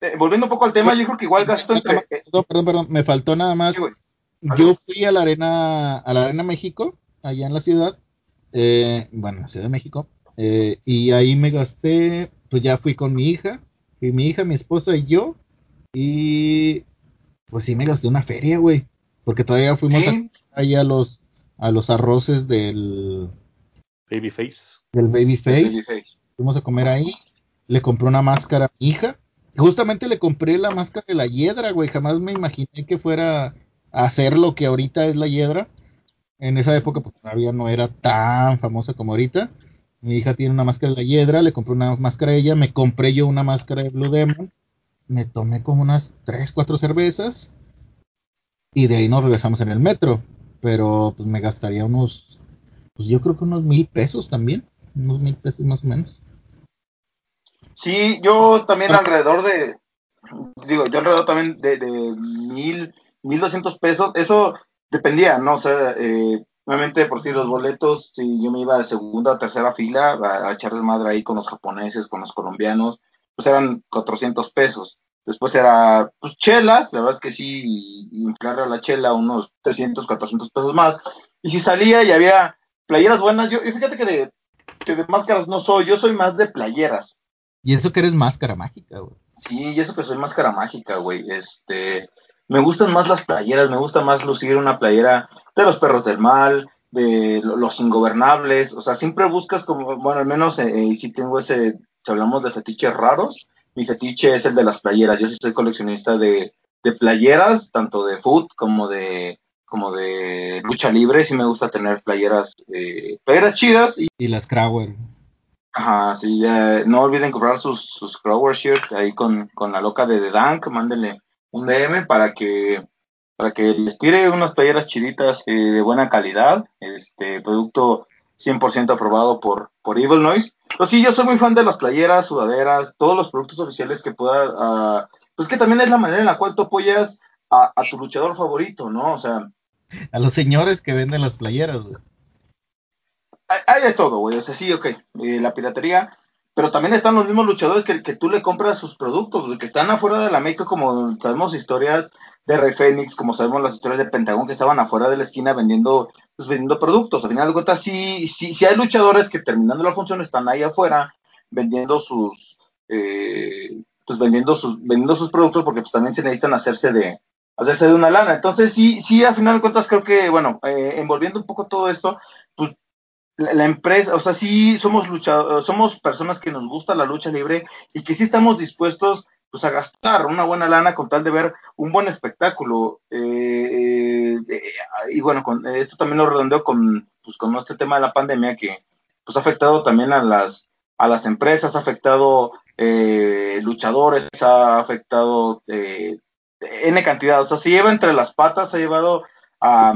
eh, volviendo un poco al tema, yo creo que igual gasto entre... Perdón, perdón, perdón, me faltó nada más. sí. Yo fui a la arena, a la arena México, allá en la ciudad, eh, bueno, en la Ciudad de México, eh, y ahí me gasté, pues ya fui con mi hija, y mi hija, mi esposa y yo, y pues sí me gasté una feria, güey, porque todavía fuimos Sí, a, ahí a los, a los arroces del, Babyface. del Babyface, Babyface. fuimos a comer ahí, le compré una máscara a mi hija, justamente le compré la máscara de la hiedra, güey, jamás me imaginé que fuera hacer lo que ahorita es la hiedra. En esa época pues, todavía no era tan famosa como ahorita. Mi hija tiene una máscara de la hiedra, le compré una máscara a ella, me compré yo una máscara de Blue Demon, me tomé como unas 3, 4 cervezas y de ahí nos regresamos en el metro. Pero pues me gastaría unos, pues yo creo que unos mil pesos también, unos mil pesos más o menos. Sí, yo también alrededor de, digo, yo alrededor también de, de mil, mil doscientos pesos, eso dependía, ¿no? O sea, eh, obviamente por si los boletos, si yo me iba de segunda o tercera fila a, a echar desmadre ahí con los japoneses, con los colombianos, pues eran 400 pesos. Después era, pues, chelas, la verdad es que sí, inflar a la chela unos 300, 400 pesos más. Y si salía y había playeras buenas, yo, y fíjate que de, que de máscaras no soy, yo soy más de playeras. Y eso que eres máscara mágica, güey. Sí, y eso que soy máscara mágica, güey. Este, me gustan más las playeras, me gusta más lucir una playera de los perros del mal, de lo- los ingobernables. O sea, siempre buscas como, bueno, al menos eh, si tengo ese, si hablamos de fetiches raros, mi fetiche es el de las playeras. Yo sí soy coleccionista de, de playeras, tanto de foot como de como de lucha libre, sí me gusta tener playeras, eh, playeras chidas y Y las Crowder. Ajá, sí, ya, no olviden comprar sus, sus Crower Shirt ahí con, con la loca de The Dank, mándenle un DM para que, para que les tire unas playeras chiditas eh, de buena calidad, este producto 100% aprobado por, por Evil Noise. Pero sí, yo soy muy fan de las playeras, sudaderas, todos los productos oficiales que pueda, ah, pues que también es la manera en la cual tú apoyas a, a tu luchador favorito, ¿no? O sea, A los señores que venden las playeras, güey. hay, hay de todo, güey. O sea, sí, ok, eh, la piratería. Pero también están los mismos luchadores que, que tú le compras sus productos, que están afuera de la México, como sabemos historias de Rey Fénix, como sabemos las historias de Pentagón, que estaban afuera de la esquina vendiendo, pues, vendiendo productos. Al final de cuentas, sí, sí, sí hay luchadores que terminando la función están ahí afuera vendiendo sus, eh, pues vendiendo sus, vendiendo sus productos porque pues también se necesitan hacerse de, hacerse de una lana. Entonces, sí, sí, a final de cuentas creo que, bueno, eh, envolviendo un poco todo esto, la, la empresa, o sea, sí somos luchadores, somos personas que nos gusta la lucha libre y que sí estamos dispuestos pues a gastar una buena lana con tal de ver un buen espectáculo. Eh, eh, y bueno, con, esto también lo redondeo con, pues, con este tema de la pandemia que pues ha afectado también a las, a las empresas, ha afectado eh, luchadores, ha afectado eh, N cantidad, o sea, se lleva entre las patas, ha llevado a,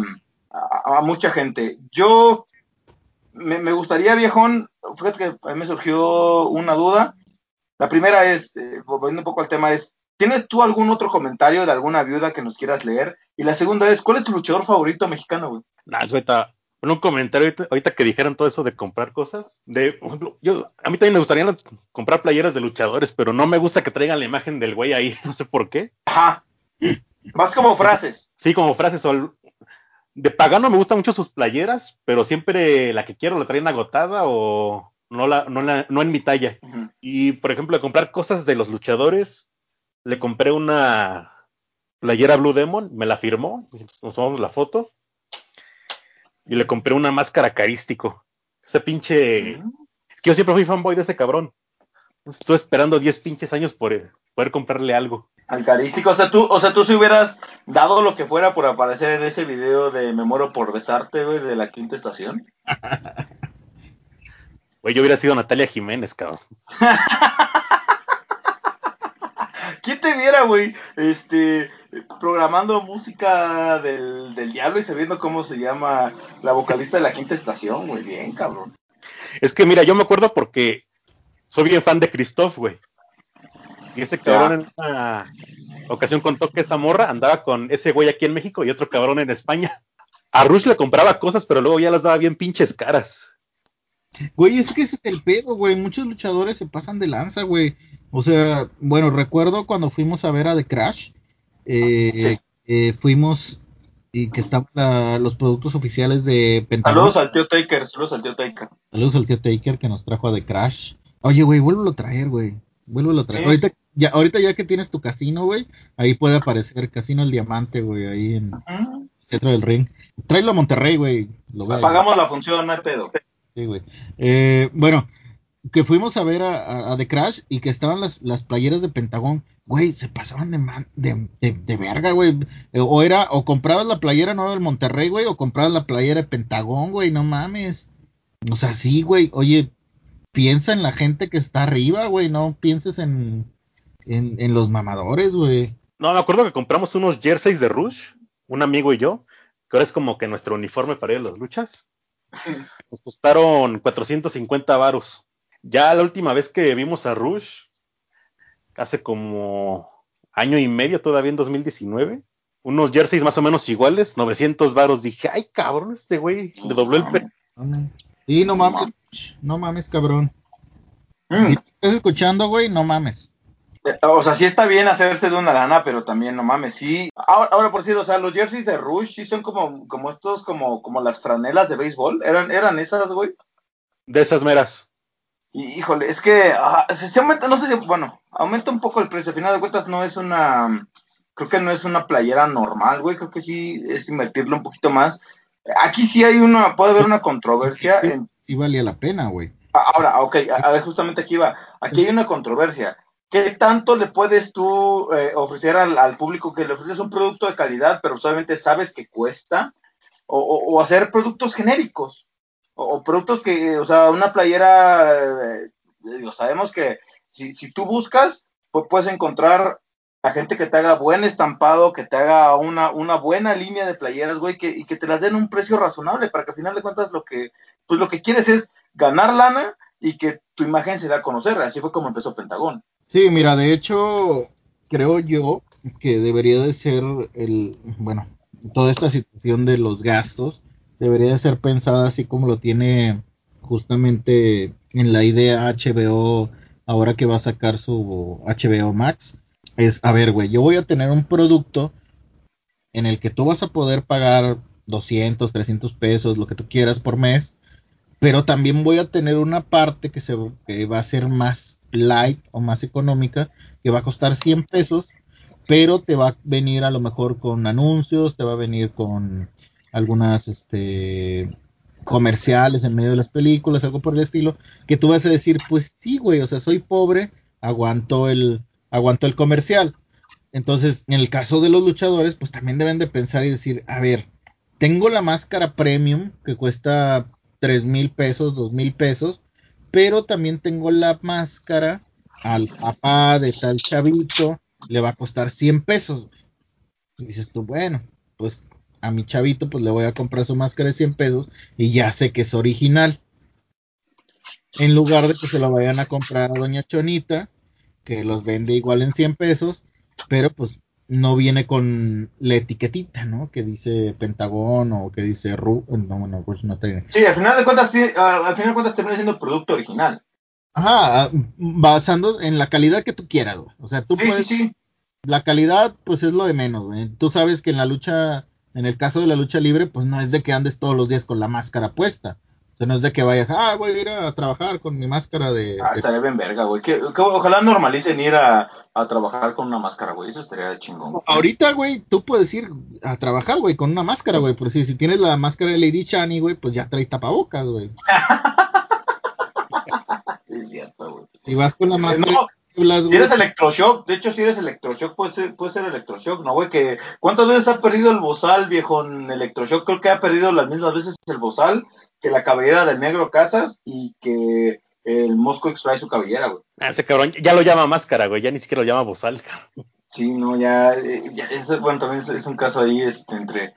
a, a mucha gente. Yo me, me, gustaría, viejón, fíjate que a mí me surgió una duda. La primera es, eh, volviendo un poco al tema, es, ¿tienes tú algún otro comentario de alguna viuda que nos quieras leer? Y la segunda es, ¿cuál es tu luchador favorito mexicano, güey? Nah, suelta. un comentario ahorita, ahorita, que dijeron todo eso de comprar cosas. De, por ejemplo, yo, a mí también me gustaría comprar playeras de luchadores, pero no me gusta que traigan la imagen del güey ahí, no sé por qué. Ajá. Más como frases. Sí, como frases. O, de pagano me gustan mucho sus playeras, pero siempre la que quiero la traen agotada o no, la, no, la, no en mi talla. Uh -huh. Y por ejemplo, de comprar cosas de los luchadores, le compré una playera Blue Demon, me la firmó, nos tomamos la foto. Y le compré una máscara carístico. Ese pinche. Uh -huh. Que yo siempre fui fanboy de ese cabrón. Estoy esperando 10 pinches años por poder comprarle algo. Al carístico, o sea, tú, o sea, tú si hubieras dado lo que fuera por aparecer en ese video de Me muero por besarte, güey, de la quinta estación. Güey, yo hubiera sido Natalia Jiménez, cabrón. ¿Quién te viera, güey? Este, programando música del, del diablo y sabiendo cómo se llama la vocalista de la quinta estación, güey, bien, cabrón. Es que mira, yo me acuerdo porque soy bien fan de Christoph, güey. Y ese cabrón ya. en una ocasión contó que esa morra andaba con ese güey aquí en México y otro cabrón en España. A Rush le compraba cosas, pero luego ya las daba bien pinches caras. Güey, es que ese es el pedo, güey. Muchos luchadores se pasan de lanza, güey. O sea, bueno, recuerdo cuando fuimos a ver a The Crash. Eh, sí. eh, fuimos y que estaban la, los productos oficiales de Pentagon. Saludos al tío Taker, saludos al tío Taker. Saludos al tío Taker que nos trajo a The Crash. Oye, güey, vuélvelo a traer, güey. Vuélvelo a traer. Sí. Ahorita, ya, ahorita ya que tienes tu casino, güey, ahí puede aparecer Casino El Diamante, güey, ahí en uh -huh. el centro del ring. Tráelo a Monterrey, güey. Apagamos la función, no hay pedo. Sí, güey. Eh, bueno, que fuimos a ver a, a, a, The Crash y que estaban las, las playeras de Pentagón. güey, se pasaban de, man- de, de, de verga, güey. Eh, O era, o comprabas la playera nueva del Monterrey, güey, o comprabas la playera de Pentagón, güey, no mames. O sea, sí, güey, oye, piensa en la gente que está arriba, güey, no pienses en, en, en los mamadores, güey. No, me acuerdo que compramos unos jerseys de Rush, un amigo y yo, que ahora es como que nuestro uniforme para ir a las luchas. Nos costaron 450 varos. Ya la última vez que vimos a Rush, hace como año y medio, todavía en 2019, unos jerseys más o menos iguales, 900 varos. Dije, ay, cabrón, este güey le dobló el pe... Y no mames, no mames, cabrón. Mm. Si estás escuchando, güey, no mames. O sea, sí está bien hacerse de una lana, pero también no mames, sí. Ahora, ahora por decir, o sea, los jerseys de Rush sí son como, como estos, como, como las franelas de béisbol. Eran, eran esas, güey. De esas meras. Y, híjole, es que ah, se, se aumenta, no sé si, bueno, aumenta un poco el precio. Al final de cuentas no es una, creo que no es una playera normal, güey. Creo que sí es invertirle un poquito más. Aquí sí hay una, puede haber una controversia. En, Sí valía la pena, güey. ahora, ok, a, a ver, justamente aquí va. Aquí hay una controversia. ¿Qué tanto le puedes tú eh, ofrecer al, al público que le ofreces un producto de calidad, pero solamente sabes que cuesta? O, o- hacer productos genéricos. O, productos que, o sea, una playera, eh, digo, sabemos que si, si tú buscas, pues puedes encontrar a gente que te haga buen estampado, que te haga una, una buena línea de playeras, güey, que, y que te las den un precio razonable, para que al final de cuentas lo que, pues lo que quieres es ganar lana y que tu imagen se dé a conocer. Así fue como empezó Pentagón. Sí, mira, de hecho, creo yo que debería de ser el, bueno, toda esta situación de los gastos debería de ser pensada así como lo tiene justamente en la idea HBO ahora que va a sacar su HBO Max. Es, a ver, güey, yo voy a tener un producto en el que tú vas a poder pagar 200, 300 pesos, lo que tú quieras por mes, pero también voy a tener una parte que, se, que va a ser más light o más económica, que va a costar 100 pesos, pero te va a venir a lo mejor con anuncios, te va a venir con algunas este comerciales en medio de las películas, algo por el estilo, que tú vas a decir, pues sí, güey, o sea, soy pobre, aguanto el aguanto el comercial. Entonces, en el caso de los luchadores, pues también deben de pensar y decir, a ver, tengo la máscara premium que cuesta tres mil pesos, dos mil pesos, pero también tengo la máscara al papá de tal chavito, le va a costar 100 pesos. Y dices tú, bueno, pues a mi chavito pues le voy a comprar su máscara de 100 pesos y ya sé que es original. En lugar de que se lo vayan a comprar a Doña Chonita, que los vende igual en 100 pesos, pero pues no viene con la etiquetita, ¿no? Que dice Pentagón o que dice Ru, no, bueno, pues no tiene. Sí, al final de cuentas, sí, al al final de cuentas termina siendo producto original. Ajá, ah, basando en la calidad que tú quieras, güey. O sea, tú Sí, puedes, sí, sí. la calidad, pues es lo de menos, güey. Tú sabes que en la lucha, en el caso de la lucha libre, pues no es de que andes todos los días con la máscara puesta. O sea, no es de que vayas, ah, voy a ir a trabajar con mi máscara de. Ah, de- estaría bien verga, güey. Que, que ojalá normalicen ir a, a trabajar con una máscara, güey. Eso estaría chingón. Ahorita, güey, tú puedes ir a trabajar, güey, con una máscara, güey. Por si, si tienes la máscara de Lady Shani, güey, pues ya trae tapabocas, güey. Es cierto, güey. Si vas con la máscara, No, tú las- si eres electroshock, de hecho, si eres electroshock, puede ser, puede ser electroshock, ¿no, güey? Que, ¿Cuántas veces ha perdido el bozal, viejo, en electroshock? Creo que ha perdido las mismas veces el bozal que la cabellera del negro Casas y que el Mosco extrae su cabellera, güey. Ah, ese cabrón ya lo llama máscara, güey, ya ni siquiera lo llama bozal. cabrón. Sí, no, ya, eh, ya es, bueno, también es, es un caso ahí este, entre,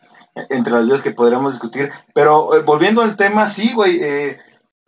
entre las dos que podremos discutir. Pero eh, volviendo al tema, sí, güey, eh,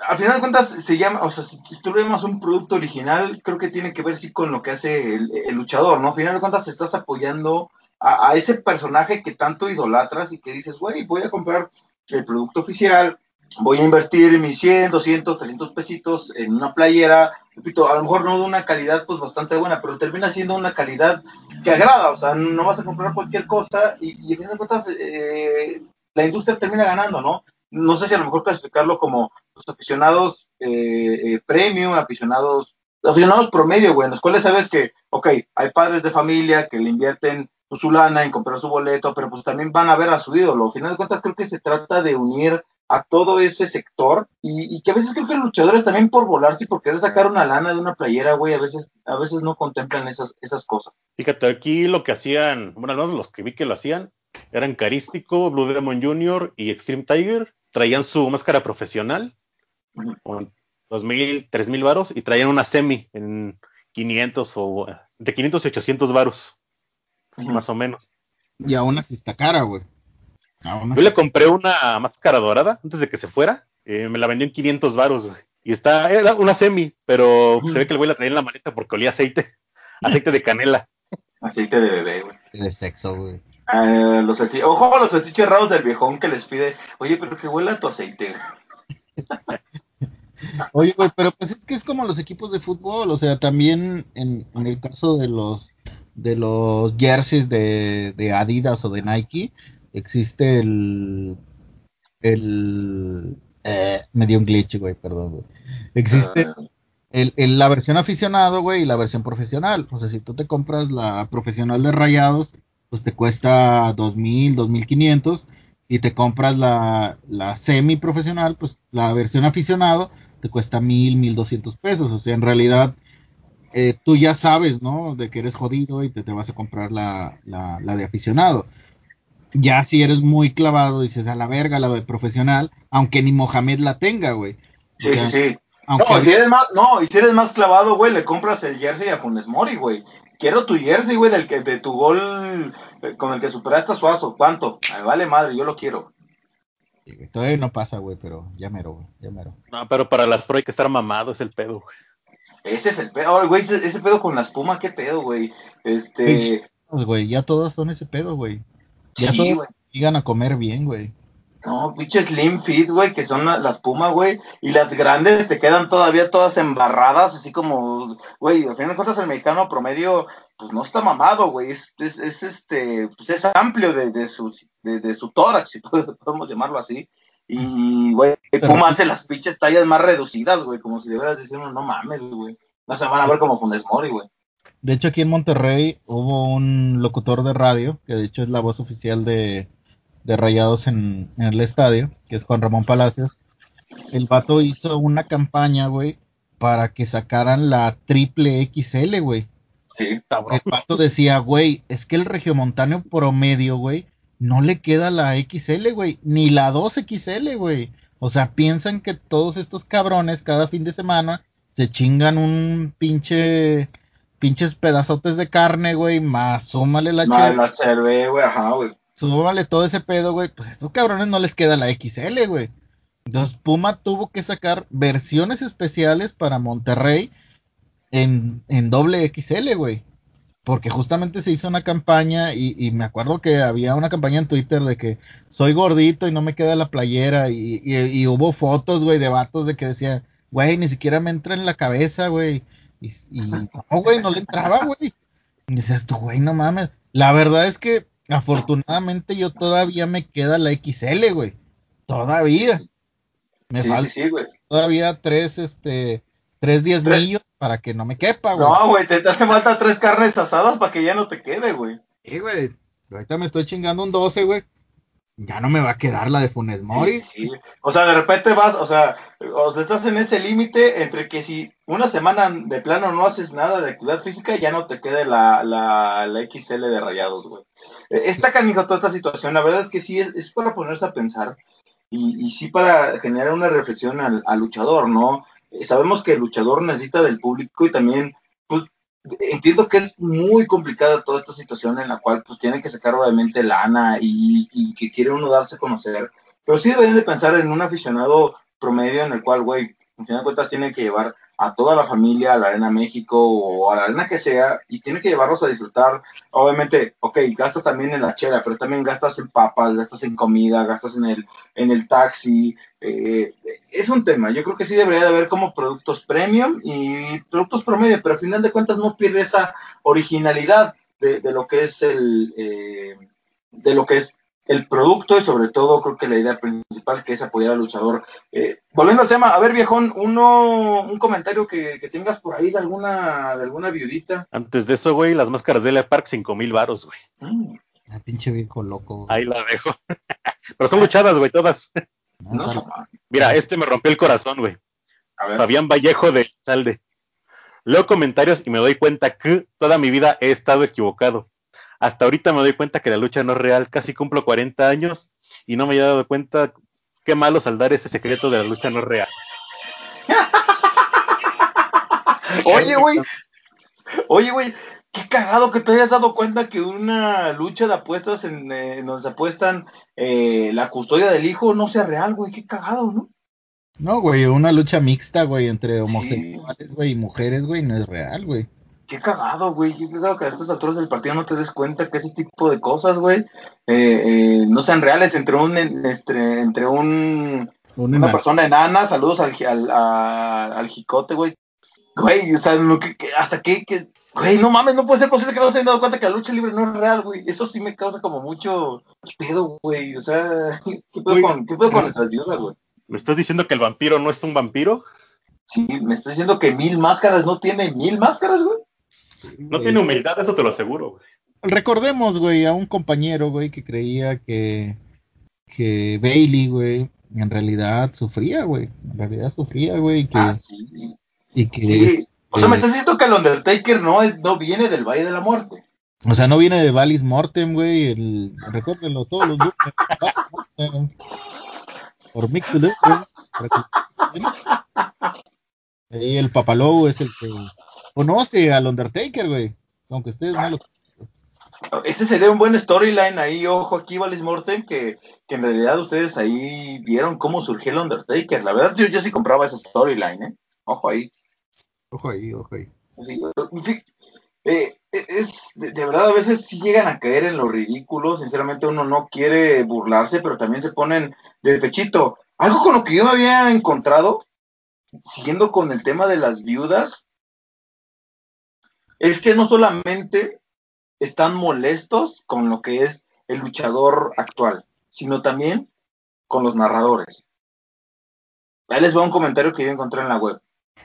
al final de cuentas se llama, o sea, si tú llamas un producto original, creo que tiene que ver sí con lo que hace el, el luchador, ¿no? Al final de cuentas estás apoyando a, a ese personaje que tanto idolatras y que dices, güey, voy a comprar el producto oficial, voy a invertir mis 100, 200, 300 pesitos en una playera, repito, a lo mejor no de una calidad pues bastante buena, pero termina siendo una calidad que agrada, o sea, no vas a comprar cualquier cosa y, y al final de cuentas eh, la industria termina ganando, ¿no? No sé si a lo mejor clasificarlo como los aficionados eh, eh, premium, aficionados, aficionados promedio, güey, en los cuales sabes que, ok, hay padres de familia que le invierten su lana en comprar su boleto, pero pues también van a ver a su ídolo. Al final de cuentas creo que se trata de unir a todo ese sector y, y, que a veces creo que los luchadores también por volarse y por querer sacar una lana de una playera, güey, a veces, a veces no contemplan esas, esas cosas. Fíjate, aquí lo que hacían, bueno, al menos los que vi que lo hacían, eran Carístico, Blue Demon Jr. y Extreme Tiger, traían su máscara profesional, con dos mil, tres mil varos, y traían una semi en 500 o de 500 y 800 varos, más o menos. Y aún así está cara, güey. Yo le compré una máscara dorada antes de que se fuera. Eh, me la vendió en 500 varos, güey. Y está, era una semi, pero se ve que el güey la traía en la maleta porque olía aceite. Aceite de canela. Aceite de bebé, güey. De sexo, güey. Uh, los Ojo a los salchiches raros del viejón que les pide, oye, pero que huela tu aceite. oye, güey, pero pues es que es como los equipos de fútbol, o sea, también en, en el caso de los de los jerseys de, de Adidas o de Nike, existe el. El. Eh, me dio un glitch, güey, perdón, güey. Existe ah. el, el, la versión aficionado, güey, y la versión profesional. O sea, si tú te compras la profesional de rayados, pues te cuesta dos mil, dos mil quinientos. Y te compras la, la semi profesional, pues la versión aficionado te cuesta mil, mil doscientos pesos. O sea, en realidad, eh, tú ya sabes, ¿no? De que eres jodido y te, te vas a comprar la, la, la de aficionado ya si eres muy clavado, dices a la verga, la de profesional, aunque ni Mohamed la tenga, güey. Sí, sí, sí. No, si eres más, no, y si eres más clavado, güey, le compras el jersey a Funes Mori, güey. Quiero tu jersey, güey, del que, de tu gol eh, con el que superaste a Suazo. ¿Cuánto? Me vale madre, yo lo quiero. todavía no pasa, güey, pero ya mero, güey, ya mero. No, pero para las pro hay que estar mamado, es el pedo, güey. Ese es el pedo, güey, ese, ese, pedo con la espuma, qué pedo, güey. Este... Güey, ya todos son ese pedo, güey. Ya sí, todos llegan a comer bien, güey. No, pinche Slim Fit, güey, que son las Puma, güey. Y las grandes te quedan todavía todas embarradas, así como, güey, al fin de cuentas el mexicano promedio, pues no está mamado, güey. Es, es, es, este, pues es amplio de, de, su, de, de su tórax, si podemos llamarlo así. Y, güey, Puma hace las pinches tallas más reducidas, güey, como si de veras decirnos, no mames, güey. No se van a ver como Funes Mori, güey. De hecho, aquí en Monterrey hubo un locutor de radio, que de hecho es la voz oficial de, de Rayados en, el estadio, que es Juan Ramón Palacios. El vato hizo una campaña, güey, para que sacaran la triple XL, güey. Sí, El vato decía, güey, es que el regiomontano promedio, güey, no le queda la XL, güey, ni la 2XL, güey. O sea, piensan que todos estos cabrones cada fin de semana se chingan un pinche pinches pedazotes de carne, güey, más súmale la Más la cerveza, güey, ajá, güey. Súmale todo ese pedo, güey, pues a estos cabrones no les queda la XL, güey. Entonces Puma tuvo que sacar versiones especiales para Monterrey en, en doble XL, güey. Porque justamente se hizo una campaña y, y, me acuerdo que había una campaña en Twitter de que soy gordito y no me queda la playera y, y, y hubo fotos, güey, de vatos de que decían, güey, ni siquiera me entra en la cabeza, güey. Y, y no, güey, no le entraba, güey. Y dices tú, güey, no mames. La verdad es que afortunadamente yo todavía me queda la XL, güey. Todavía. Me sí, falta sí, sí, güey. todavía tres, este, tres diez millos para que no me quepa, güey. No, güey, te, te hace falta tres carnes asadas para que ya no te quede, güey. Sí, güey. Ahorita me estoy chingando un 12, güey ya no me va a quedar la de Funes Mori. Sí, sí. O sea, de repente vas, o sea, o sea estás en ese límite entre que si una semana de plano no haces nada de actividad física, ya no te quede la, la, la XL de rayados, güey. E, Está canijo toda esta situación, la verdad es que sí, es, es para ponerse a pensar y, y sí para generar una reflexión al, al luchador, ¿no? Sabemos que el luchador necesita del público y también entiendo que es muy complicada toda esta situación en la cual pues tiene que sacar obviamente lana y, y que quiere uno darse a conocer, pero sí deberían de pensar en un aficionado promedio en el cual, güey, en fin de cuentas tienen que llevar a toda la familia a la Arena México o a la arena que sea y tiene que llevarlos a disfrutar. Obviamente, ok, gastas también en la chela, pero también gastas en papas, gastas en comida, gastas en el, en el taxi. Eh, es un tema. Yo creo que sí debería de haber como productos premium y productos promedio, pero al final de cuentas no pierde esa originalidad de, de lo que es el eh, de lo que es el producto y sobre todo creo que la idea principal que es apoyar al luchador. Eh, volviendo al tema, a ver viejón, uno, un comentario que, que, tengas por ahí de alguna, de alguna viudita. Antes de eso, güey, las máscaras de L Park, cinco mil varos, güey. Mm. Ah, pinche viejo loco. Güey. Ahí la dejo. Pero son luchadas, güey, todas. No, no, man. Mira, este me rompió el corazón, güey. A ver. Fabián Vallejo de Salde. Leo comentarios y me doy cuenta que toda mi vida he estado equivocado. Hasta ahorita me doy cuenta que la lucha no es real. Casi cumplo 40 años y no me he dado cuenta qué malo saldar ese secreto de la lucha no es real. Oye, güey. Oye, güey. Qué cagado que te hayas dado cuenta que una lucha de apuestas en, eh, en donde se apuestan eh, la custodia del hijo no sea real, güey. Qué cagado, ¿no? No, güey, una lucha mixta, güey, entre homosexuales, güey, y mujeres, güey, no es real, güey. Qué cagado, güey. Qué cagado que a estas alturas del partido no te des cuenta que ese tipo de cosas, güey, eh, eh, no sean reales entre un, entre, entre un, Un una persona enana. Saludos al, al, al jicote, güey. Güey, o sea, lo que, que- hasta que, que- güey, no mames, no puede ser posible que no se hayan dado cuenta que la lucha libre no es real, güey. Eso sí me causa como mucho ¿qué pedo, güey. O sea, ¿qué pedo, con, ¿qué pedo con nuestras viudas, güey? ¿Me estás diciendo que el vampiro no es un vampiro? Sí, me estás diciendo que mil máscaras no tiene mil máscaras, güey. No tiene humildad, eso te lo aseguro, güey. Recordemos, güey, a un compañero, güey, que creía que, que Bailey, güey, en realidad sufría, güey. En realidad sufría, güey, y que, Ah, sí. y que Sí. O sea, eh, me estás diciendo que el Undertaker no, es, no viene del Valle de la Muerte. o sea, no viene de Valis Mortem, güey, el, recuérdenlo, todos los lunes, por Mick güey, Ahí el Papalobo es el que conoce al Undertaker, güey, aunque ustedes no lo Ese sería un buen storyline ahí, ojo aquí, Valis Mortem, que, que en realidad ustedes ahí vieron cómo surgió el Undertaker. La verdad, yo, yo sí compraba esa storyline, ¿eh? Ojo ahí. Ojo ahí, ojo ahí. Sí, sí, eh, es, de, de verdad, a veces sí llegan a caer en lo ridículo. Sinceramente, uno no quiere burlarse, pero también se ponen de pechito. Algo con lo que yo me había encontrado, siguiendo con el tema de las viudas, es que no solamente están molestos con lo que es el luchador actual, sino también con los narradores. Ahí les va un comentario que yo encontré en la web.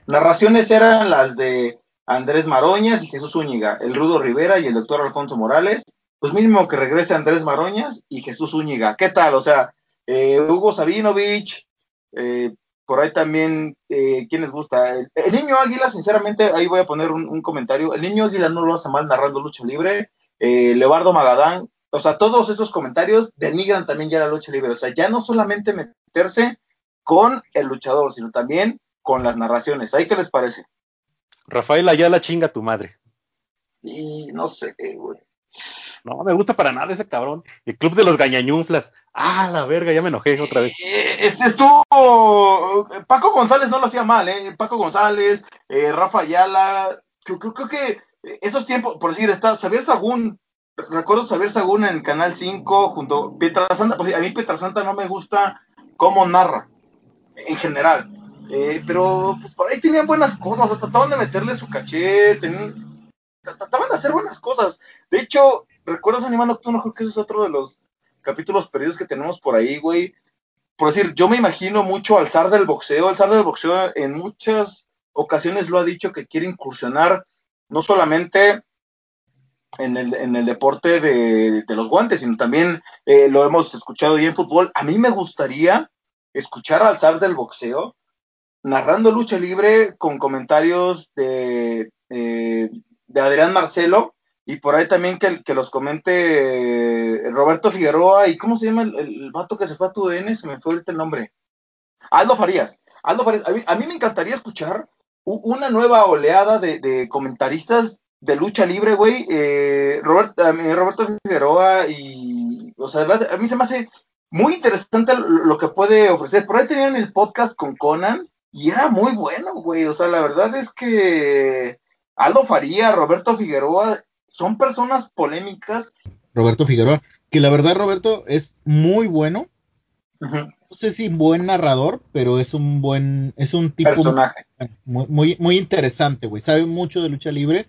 Narraciones eran las de Andrés Maroñas y Jesús Úñiga, el Rudo Rivera y el doctor Alfonso Morales. Pues mínimo que regrese Andrés Maroñas y Jesús Úñiga. ¿Qué tal? O sea, eh, Hugo Sabinovich, eh, por ahí también, eh, ¿quién les gusta? El, el, niño Águila, sinceramente, ahí voy a poner un, un, comentario. El niño Águila no lo hace mal narrando lucha libre. Eh, Leobardo Magadán, o sea, todos esos comentarios denigran también ya la lucha libre. O sea, ya no solamente meterse con el luchador, sino también con las narraciones. ¿Ahí qué les parece? Rafael Ayala chinga tu madre. Y no sé, güey. No me gusta para nada ese cabrón. El club de los gañañunflas. Ah, la verga, ya me enojé otra vez. Eh, Este estuvo. Paco González no lo hacía mal, ¿eh? Paco González, eh, Rafa Ayala. Creo, creo, que esos tiempos, por decir, está Xavier Sagún. Recuerdo Xavier Sagún en Canal 5 junto a Pietra Santa. Pues a mí Pietra Santa no me gusta cómo narra, en general. Eh, pero por ahí tenían buenas cosas, trataban de meterle su caché, tenían, trataban de hacer buenas cosas. De hecho, ¿recuerdas Animal Nocturno? Creo que ese es otro de los capítulos perdidos que tenemos por ahí, güey. Por decir, yo me imagino mucho al zar del boxeo. El zar del boxeo en muchas ocasiones lo ha dicho que quiere incursionar no solamente en el, en el deporte de, los guantes, sino también eh, lo hemos escuchado ya en fútbol. A mí me gustaría escuchar al zar del boxeo narrando lucha libre con comentarios de, eh, de Adrián Marcelo y por ahí también que, los comente eh, Roberto Figueroa y ¿cómo se llama el, el, vato que se fue a tu DN? Se me fue ahorita el nombre. Aldo Farías. Aldo Farías. A mí, a mí me encantaría escuchar una nueva oleada de, de comentaristas de lucha libre, güey. Eh, Robert, Roberto Figueroa y... O sea, a mí se me hace muy interesante lo que puede ofrecer. Por ahí tenían el podcast con Conan y era muy bueno, güey. O sea, la verdad es que Aldo Faría, Roberto Figueroa, son personas polémicas. Roberto Figueroa, que la verdad, Roberto, es muy bueno. Uh -huh. No sé si buen narrador, pero es un buen, es un tipo personaje muy, muy, muy interesante, güey. Sabe mucho de lucha libre.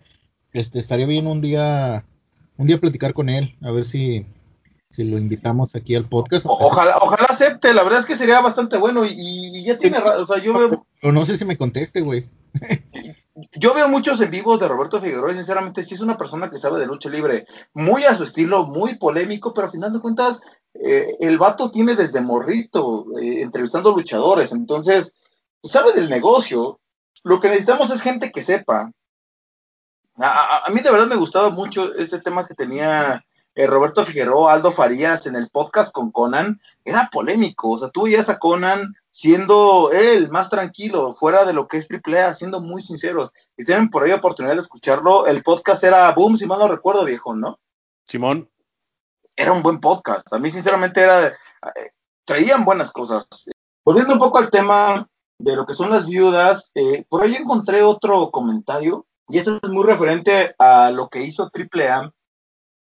Este, estaría bien un día, un día platicar con él, a ver si, si lo invitamos aquí al podcast. O, ojalá, ojalá acepte, la verdad es que sería bastante bueno y, y ya tiene, o sea, yo veo... Pero no sé si me conteste, güey. yo veo muchos en vivos de Roberto Figueroa y sinceramente sí es una persona que sabe de lucha libre, muy a su estilo, muy polémico, pero al final de cuentas eh, el vato tiene desde morrito eh, entrevistando luchadores, entonces sabe del negocio. Lo que necesitamos es gente que sepa. A, mí de verdad me gustaba mucho este tema que tenía eh, Roberto Figueroa, Aldo Farías en el podcast con Conan. Era polémico, o sea, tú veías a Conan siendo él más tranquilo, fuera de lo que es AAA, siendo muy sinceros. Y tienen por ahí oportunidad de escucharlo. El podcast era Boom, si mal no recuerdo, viejo, ¿no? Simón, era un buen podcast. A mí, sinceramente, era. eh, traían buenas cosas. Volviendo un poco al tema de lo que son las viudas, eh, por ahí encontré otro comentario, y eso es muy referente a lo que hizo AAA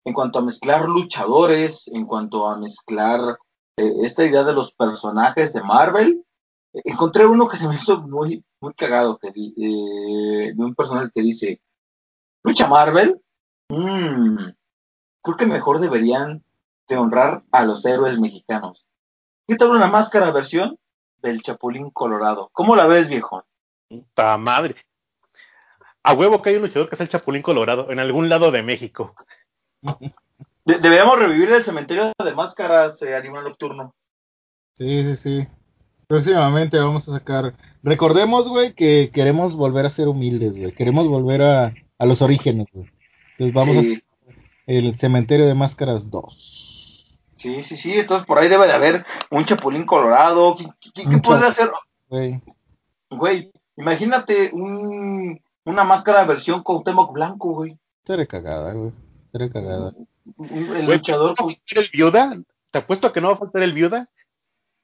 en cuanto a mezclar luchadores, en cuanto a mezclar eh, esta idea de los personajes de Marvel. Encontré uno que se me hizo muy, muy cagado, que di- eh, de un personaje que dice: Lucha Marvel. Mm, creo que mejor deberían de honrar a los héroes mexicanos. ¿Qué tal una máscara versión del Chapulín Colorado? ¿Cómo la ves, viejo? puta madre. A huevo que hay un luchador que es el Chapulín Colorado en algún lado de México. De- deberíamos revivir el cementerio de máscaras, eh, Animal Nocturno. Sí, sí, sí. Próximamente vamos a sacar. Recordemos, güey, que queremos volver a ser humildes, güey. Queremos volver a, a los orígenes, güey. Entonces vamos a sí, hacer el cementerio de máscaras 2. sí, sí, sí. Entonces por ahí debe de haber un Chapulín Colorado. ¿Qué, qué- qué Un podría chapu- ser? Güey. Güey, imagínate un, una máscara versión Cuauhtémoc Blanco, güey. Estaré cagada, güey. Estaré cagada. Un- El Güey, luchador. ¿no va a faltar el viuda? Te apuesto que no va a faltar el viuda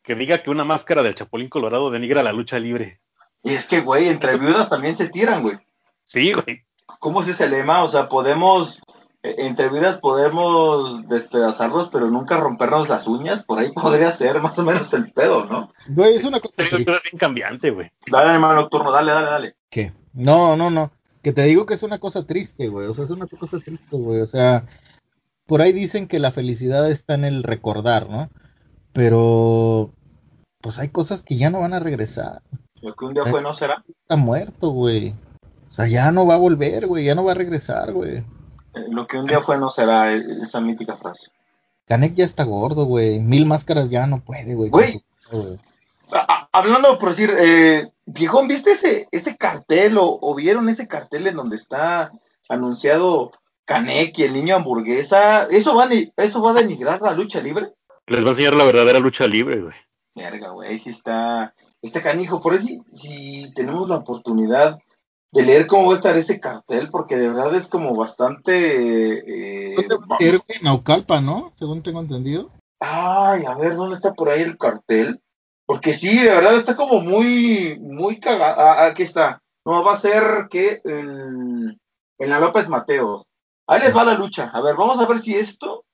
que diga que una máscara del Chapulín Colorado denigra la lucha libre. Y es que, güey, entre viudas también se tiran, güey. Sí, güey. ¿Cómo es ese lema? O sea, podemos, eh, entre vidas podemos despedazarlos, pero nunca rompernos las uñas. Por ahí podría ser más o menos el pedo, ¿no? Güey, es una cosa es bien cambiante, güey. Dale, hermano nocturno, dale, dale, dale. ¿Qué? No, no, no. Que te digo que es una cosa triste, güey. O sea, es una cosa triste, güey. O sea, por ahí dicen que la felicidad está en el recordar, ¿no? Pero, pues hay cosas que ya no van a regresar. Lo que un día fue no será. Está muerto, güey. O sea, ya no va a volver, güey. Ya no va a regresar, güey. Eh, Lo que un día fue no será, eh, esa mítica frase. Canek ya está gordo, güey. Mil máscaras ya no puede, güey. Güey. Hablando, por decir, eh, viejón, ¿viste ese, ese cartel o, o vieron ese cartel en donde está anunciado Canek y el niño hamburguesa? ¿Eso va, a ¿Eso va a denigrar la lucha libre? Les va a enseñar la verdadera lucha libre, güey. Verga, güey, ahí sí está, está canijo. Por eso si, si tenemos la oportunidad de leer cómo va a estar ese cartel, porque de verdad es como bastante... eh, en Naucalpa, ¿no? Según tengo entendido. Ay, a ver, ¿dónde está por ahí el cartel? Porque sí, de verdad está como muy, muy cagado. Ah, aquí está. No, va a ser que en, en la López Mateos. Ahí les va la lucha. A ver, vamos a ver si esto.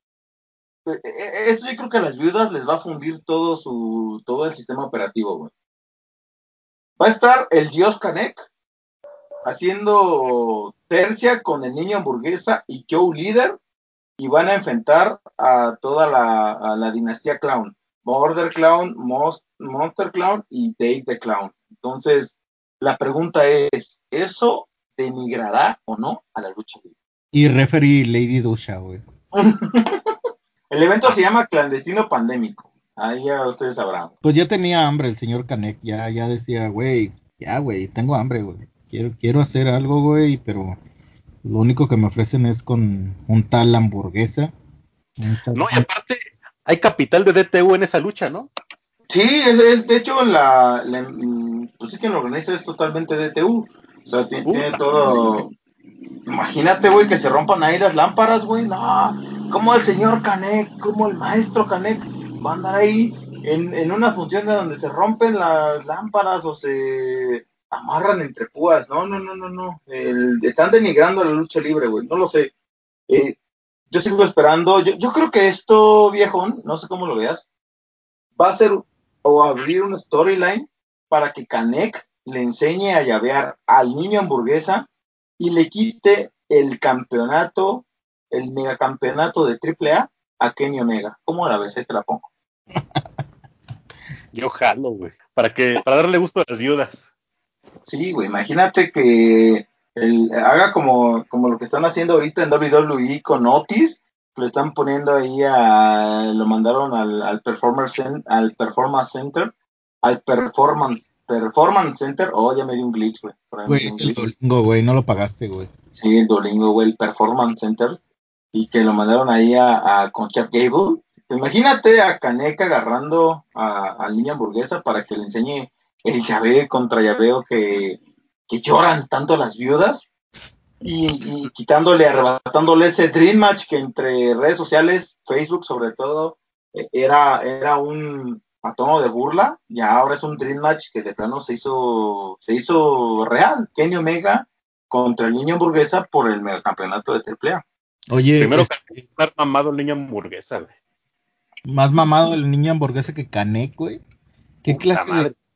Eh, eh, Esto yo creo que a las viudas les va a fundir todo su, todo el sistema operativo, güey. Va a estar el dios Canek haciendo tercia con el niño hamburguesa y Joe Líder y van a enfrentar a toda la, a la dinastía Clown. Border Clown, Monster Clown y Dave the Clown. Entonces, la pregunta es, ¿eso denigrará o no a la lucha libre? Y referee Lady Dusha, güey. El evento se llama Clandestino Pandémico. Ahí ya ustedes sabrán. Pues ya tenía hambre el señor Canek. Ya, ya decía, güey, ya, güey, tengo hambre, güey. Quiero, quiero hacer algo, güey, pero lo único que me ofrecen es con un tal hamburguesa. un tal- No, y aparte, hay capital de DTU en esa lucha, ¿no? Sí, es, es- de hecho, la, la- pues sí que lo organiza es totalmente DTU. O sea, tiene todo. Imagínate, güey, que se rompan ahí las lámparas, güey. No, como el señor Canek, como el maestro Canek va a andar ahí en, en una función de donde se rompen las lámparas o se amarran entre púas. No, no, no, no, no. El- están denigrando la lucha libre, güey. No lo sé. Eh, yo sigo esperando. Yo, yo creo que esto, viejón, no sé cómo lo veas, va a ser o abrir una storyline para que Canek le enseñe a llavear al niño hamburguesa y le quite el campeonato, el megacampeonato de AAA a Kenny Omega. ¿Cómo la ves? Ahí te la pongo. Yo jalo, güey. Para que, para darle gusto a las viudas. Sí, güey, imagínate que el- haga como, como lo que están haciendo ahorita en WWE con Otis, lo están poniendo ahí a, lo mandaron al, al performance cen- al performance center, al performance performance center, oh ya me dio un glitch, güey. Güey, es el. Duolingo, güey, no lo pagaste, güey. Sí, el Duolingo, güey, el Performance Center, y que lo mandaron ahí a, a con Chad Gable. Imagínate a Caneca agarrando a, al niño hamburguesa para que le enseñe el llaveo contra llaveo que, que lloran tanto las viudas y, y quitándole, arrebatándole ese Dream Match que entre redes sociales, Facebook sobre todo, eh, era, era un a tono de burla y ahora es un Dream Match que de plano se hizo, se hizo real. Kenny Omega contra el niño hamburguesa por el campeonato de AAA. Oye, Primero es que estar mamado el niño hamburguesa, güey. más mamado el niño hamburguesa que Canek, güey. ¿Qué Puta clase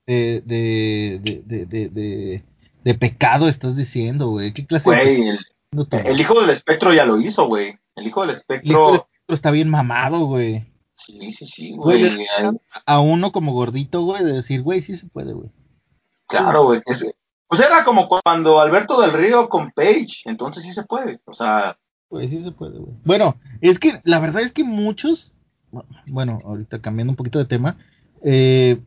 de, de, de, de, de, de, de pecado estás diciendo, güey? ¿Qué clase de Güey, el, el hijo del espectro ya lo hizo, güey. El hijo del El espectro. hijo del espectro está bien mamado, güey. Sí, sí, sí, Güey, A uno como gordito, güey, de decir, güey, sí se puede, güey. Claro, güey. Es- Pues era como cuando Alberto del Río con Page. Entonces sí se puede. O sea, Güey, sí se puede, güey. Bueno, es que la verdad es que muchos, bueno, ahorita cambiando un poquito de tema, eh,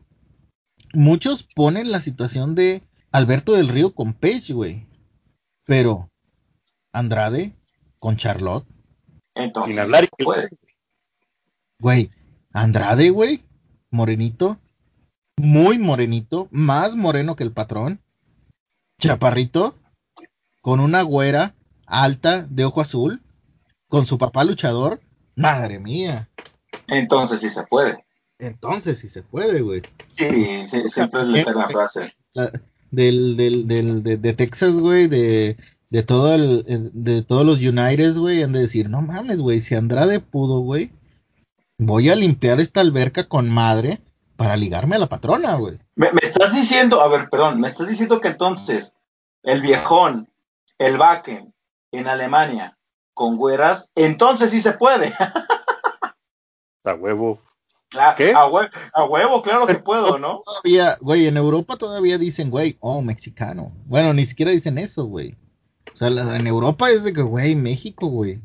muchos ponen la situación de Alberto del Río con Page, güey. Pero Andrade con Charlotte, entonces. Sin hablar puede. Güey. Andrade, güey, morenito, muy morenito, más moreno que el patrón. Chaparrito, con una güera alta de ojo azul, con su papá luchador. Madre mía. Entonces sí se puede. Entonces sí se puede, güey. Sí, sí, siempre es la frase. La- Del, del, del, de, de Texas, güey, de, de todo el, el- de todos los United, güey, han de decir, no mames, güey, si Andrade pudo, güey, voy a limpiar esta alberca con madre para ligarme a la patrona, güey. Me, me estás diciendo, a ver, perdón, me estás diciendo que entonces el viejón, el Bakken en Alemania con güeras, entonces sí se puede. A huevo. Claro, ¿Qué? A, hue- a huevo, claro que puedo, ¿no? Todavía, güey, en Europa todavía dicen, güey, oh, mexicano. Bueno, ni siquiera dicen eso, güey. O sea, en Europa es de que, güey, México, güey.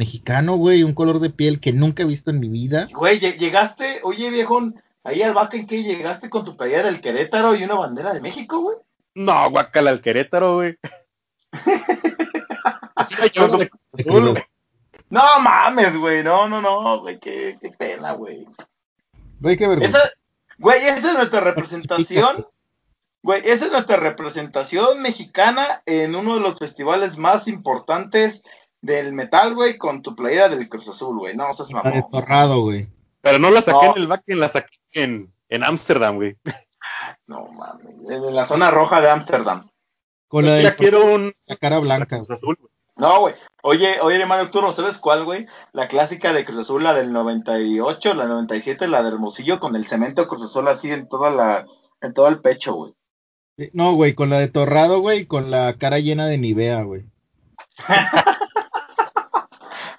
Mexicano, güey, un color de piel que nunca he visto en mi vida. Güey, lle- llegaste, oye viejón, ahí al Bakken que llegaste con tu playa del Querétaro y una bandera de México, güey. No, guacala al Querétaro, güey. No mames, güey, no, no, no, güey, qué, qué pena, güey. Güey, qué vergüenza. Esa, güey, esa es nuestra representación. Güey, esa es nuestra representación mexicana en uno de los festivales más importantes del metal, güey, con tu playera del Cruz Azul, güey. No, de mamón. Torrado, güey. Pero no la saqué No. en el back, la saqué en en Ámsterdam, güey. No mames. En la zona roja de Ámsterdam. Con la, Ya de quiero un la cara blanca. Cruz Azul, güey. No, güey. Oye, oye, hermano Arturo, ¿sabes cuál, güey? La clásica de Cruz Azul, la del 98, la 97, la de Hermosillo, con el cemento Cruz Azul así en toda la, en todo el pecho, güey. No, güey, con la de Torrado, güey, con la cara llena de Nivea, güey.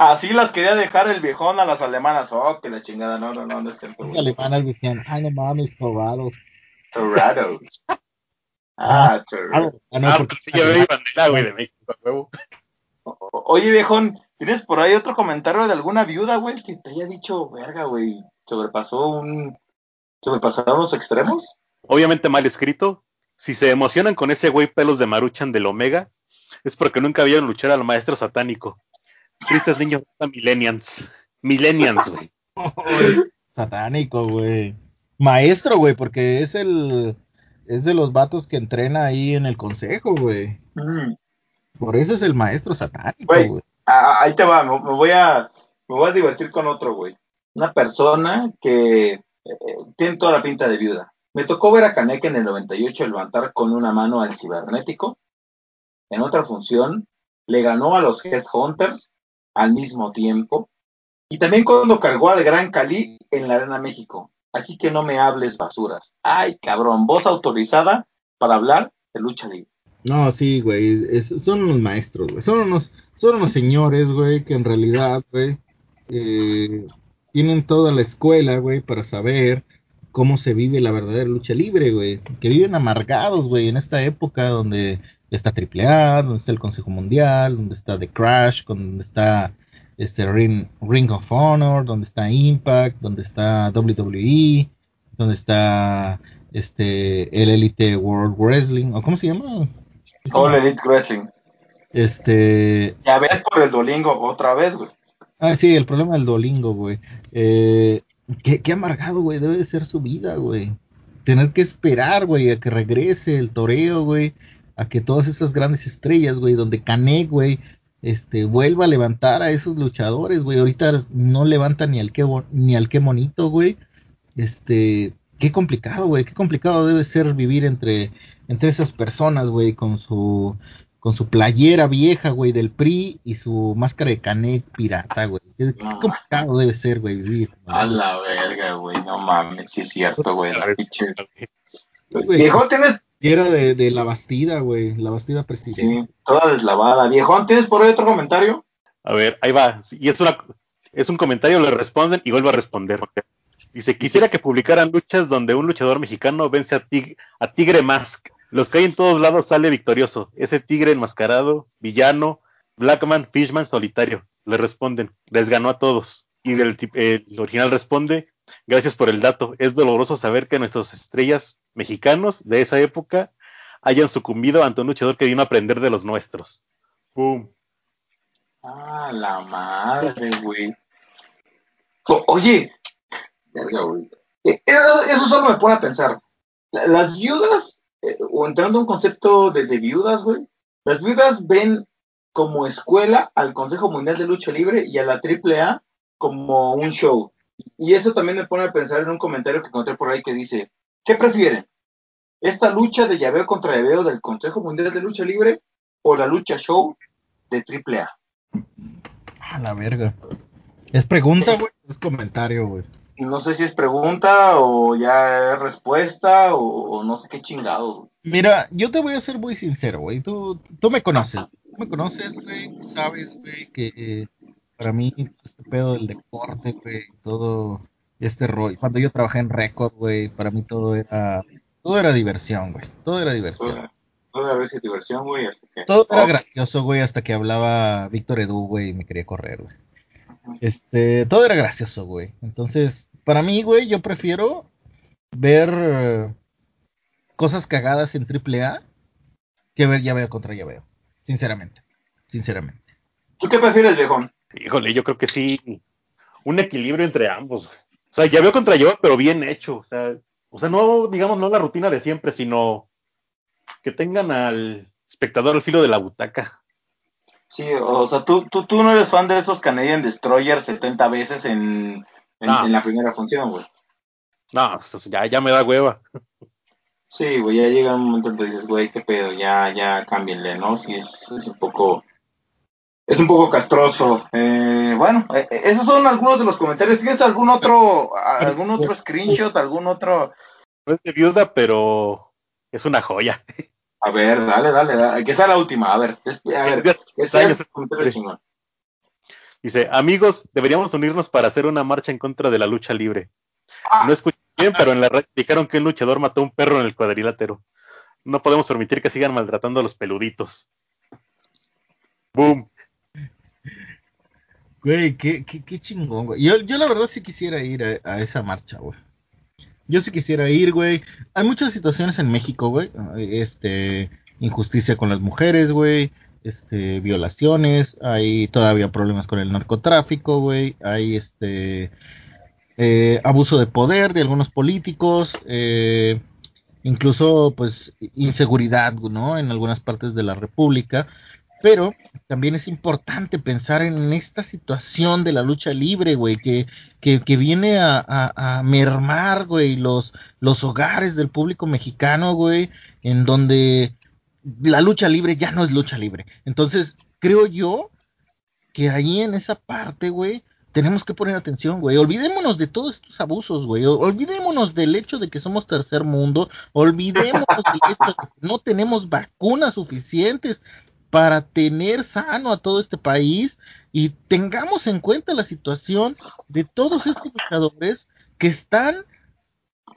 Así las quería dejar el viejón a las alemanas. Oh, que la chingada. No, no, no, no es cierto, Las alemanas decían, ay, no mames, Torrado. Torrado. Ah, Torrado. Ah, no, Ah, porque- porque sí llevé mi bandera, güey, de México, a huevo. Oye, viejón, ¿tienes por ahí otro comentario de alguna viuda, güey, que te haya dicho, verga, güey, sobrepasó un... ¿Sobrepasaron los extremos? Obviamente mal escrito. Si se emocionan con ese güey pelos de Maruchan del Omega, es porque nunca vieron luchar al maestro satánico. Tristes niños millennials. Millennials, güey. Satánico, güey. Maestro, güey, porque es el. Es de los vatos que entrena ahí en el consejo, güey. Mm. Por eso es el maestro satánico, Güey. güey. Ah, ahí te va, me, me voy a me voy a divertir con otro, güey. Una persona que eh, tiene toda la pinta de viuda. Me tocó ver a Kaneka en el 98 levantar con una mano al cibernético. En otra función, le ganó a los Headhunters al mismo tiempo. Y también cuando cargó al Gran Cali en la Arena México. Así que no me hables basuras. Ay, cabrón, voz autorizada para hablar de lucha libre. No, sí, güey. son unos maestros, güey. Son unos, son unos señores, güey, que en realidad, güey, eh, tienen toda la escuela, güey, para saber cómo se vive la verdadera lucha libre, güey. Que viven amargados, güey, en esta época donde está AAA, donde está el Consejo Mundial, donde está The Crash, donde está este Ring, Ring of Honor, donde está Impact, donde está WWE, donde está este el Elite World Wrestling, o cómo se llama? All Elite Wrestling. Este, Ya ves por el Dolingo otra vez, güey. ah, sí, el problema del Dolingo, güey. Eh, qué, qué amargado, güey, debe de ser su vida, güey. Tener que esperar, güey, a que regrese el toreo, güey, a que todas esas grandes estrellas, güey, donde Canek, güey, este, vuelva a levantar a esos luchadores, güey. Ahorita no levanta ni al que bo- ni al que monito, güey. Este, qué complicado, güey, qué complicado debe ser vivir entre entre esas personas, güey, con su con su playera vieja, güey, del PRI y su máscara de Canek pirata, güey. Qué, qué No. complicado debe ser, güey, vivir. A la verga, güey. No mames, sí es cierto, güey. La pinche. Playera de, de la Bastida, güey, la Bastida presidente. Sí, toda deslavada. Viejón, ¿tienes por ahí otro comentario? A ver, ahí va. Y es, una, es un comentario, le responden y vuelve a responder. Dice, quisiera que publicaran luchas donde un luchador mexicano vence a, Tig- a Tigre Mask. Los que hay en todos lados sale victorioso. Ese tigre enmascarado, villano, Blackman, Fishman, solitario. Le responden, les ganó a todos. Y el original responde, gracias por el dato. Es doloroso saber que nuestras estrellas mexicanos de esa época hayan sucumbido ante un luchador que vino a aprender de los nuestros. ¡Pum! Ah, la madre, güey. Oye, güey. Eh, Eso, solo me pone a pensar. La- Las viudas, eh, o entrando a un concepto de, de viudas, güey, las viudas ven como escuela al Consejo Mundial de Lucha Libre y a la AAA como un show. Y eso también me pone a pensar en un comentario que encontré por ahí que dice, ¿qué prefieren? ¿Esta lucha de llaveo contra llaveo del Consejo Mundial de Lucha Libre o la lucha show de AAA? A la verga. ¿Es pregunta, güey? ¿Es comentario, güey? No sé si es pregunta o ya es respuesta o, o no sé qué chingados. güey. Mira, yo te voy a ser muy sincero, güey. Tú, tú me conoces. Tú me conoces, güey. Tú sabes, güey, que eh, para mí este pedo del deporte, güey, todo este rollo. Cuando yo trabajé en récord, güey, para mí todo era todo era diversión, güey. Todo era diversión. Todo- Todo a ver si diversión, güey, hasta que... Todo era Oh, gracioso, güey, hasta que hablaba Víctor Edu, güey, y me quería correr, güey. Este, todo era gracioso, güey. Entonces, para mí, güey, yo prefiero ver eh, cosas cagadas en AAA que ver ya veo contra ya veo. Sinceramente. Sinceramente. ¿Tú qué prefieres, viejón? Híjole, yo creo que sí. Un equilibrio entre ambos. O sea, ya veo contra yo, pero bien hecho. O sea, o sea, no, digamos, no la rutina de siempre, sino que tengan al espectador al filo de la butaca. Sí, o sea, tú, tú, tú no eres fan de esos Canadian Destroyers 70 veces en, en, No. en la primera función, güey. No, pues, ya, ya me da hueva. Sí, güey, ya llega un momento en que dices, güey, qué pedo, ya, ya cámbienle, ¿no? Sí, es, es un poco, es un poco castroso. Eh, bueno, eh, eh, esos son algunos de los comentarios. ¿Tienes algún otro, algún otro screenshot, algún otro? No es de viuda, pero es una joya. A ver, dale, dale, dale, que sea la última, a ver, a ver, que sea el comentario chingón. Dice, amigos, deberíamos unirnos para hacer una marcha en contra de la lucha libre. Ah. No escuché bien, pero en la red dijeron que un luchador mató a un perro en el cuadrilátero. No podemos permitir que sigan maltratando a los peluditos. Boom. Güey, qué, qué, qué chingón, güey. Yo, yo la verdad sí quisiera ir a, a esa marcha, güey. Yo sí quisiera ir, güey. Hay muchas situaciones en México, güey. Este, injusticia con las mujeres, güey. Este, violaciones. Hay todavía problemas con el narcotráfico, güey. Hay este, eh, abuso de poder de algunos políticos. Eh, incluso, pues, inseguridad, ¿no? En algunas partes de la República. Pero también es importante pensar en esta situación de la lucha libre, güey, que, que, que viene a, a, mermar, güey, los, los hogares del público mexicano, güey, en donde la lucha libre ya no es lucha libre. Entonces, creo yo que ahí en esa parte, güey, tenemos que poner atención, güey. Olvidémonos de todos estos abusos, güey. Olvidémonos del hecho de que somos tercer mundo. Olvidémonos del hecho de que no tenemos vacunas suficientes para tener sano a todo este país y tengamos en cuenta la situación de todos estos luchadores que están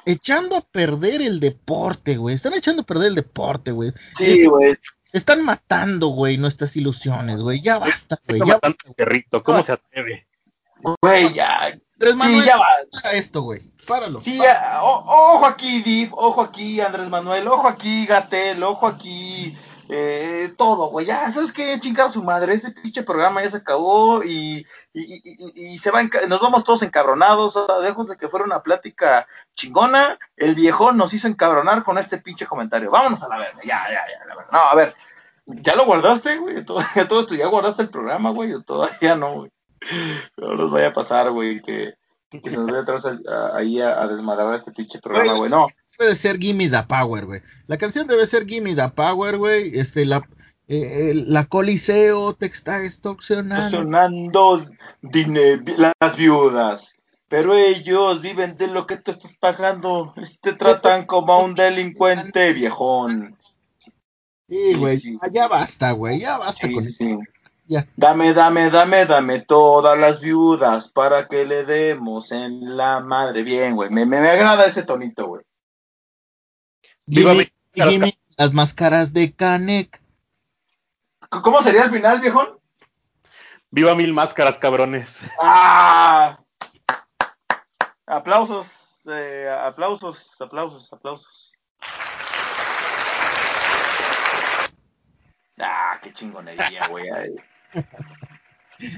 echando a perder el deporte, güey. Están echando a perder el deporte, güey. Sí, güey. están matando, güey, nuestras ilusiones, güey. Ya basta, güey. Está Ya matando basta. perrito, ¿cómo se atreve? Güey, ya. Andrés Manuel, Sí, ya va. para esto, güey. Páralo. Sí, ya, o- ojo aquí, Div, ojo aquí, Andrés Manuel, ojo aquí, Gatel, ojo aquí, eh, todo, güey, ya, ¿sabes qué? Chingar a su madre, este pinche programa ya se acabó y, y, y- y- se va, nos vamos todos encabronados, dejos de que fuera una plática chingona, el viejón nos hizo encabronar con este pinche comentario, vámonos a la verga, ya, ya, ya, la verga, no, a ver, ¿ya lo guardaste, güey? Todo, todo esto, ¿ya guardaste el programa, güey? Todavía no, güey, no nos vaya a pasar, güey, que que se nos vaya atrás ahí a, a desmadrar este pinche programa, güey. No, Debe ser Gimme the Power, güey. La canción debe ser Gimme the Power, güey. Este, la, eh, la Coliseo te está extorsionando. las viudas. Pero ellos viven de lo que tú estás pagando. Te tratan como a un delincuente viejón. Sí, güey. sí. ya- Ya basta, güey. Ya basta Sí, con sí, eso. Ya. Dame, dame, dame, dame todas las viudas para que le demos en la madre. Bien, güey. Me, me, me agrada ese tonito, güey. Viva México. gimme las máscaras de Canek. ¿Cómo sería el final, viejón? Viva mil máscaras, cabrones. ¡Ah! Aplausos, eh, aplausos, aplausos, aplausos. Ah, qué chingonería, güey.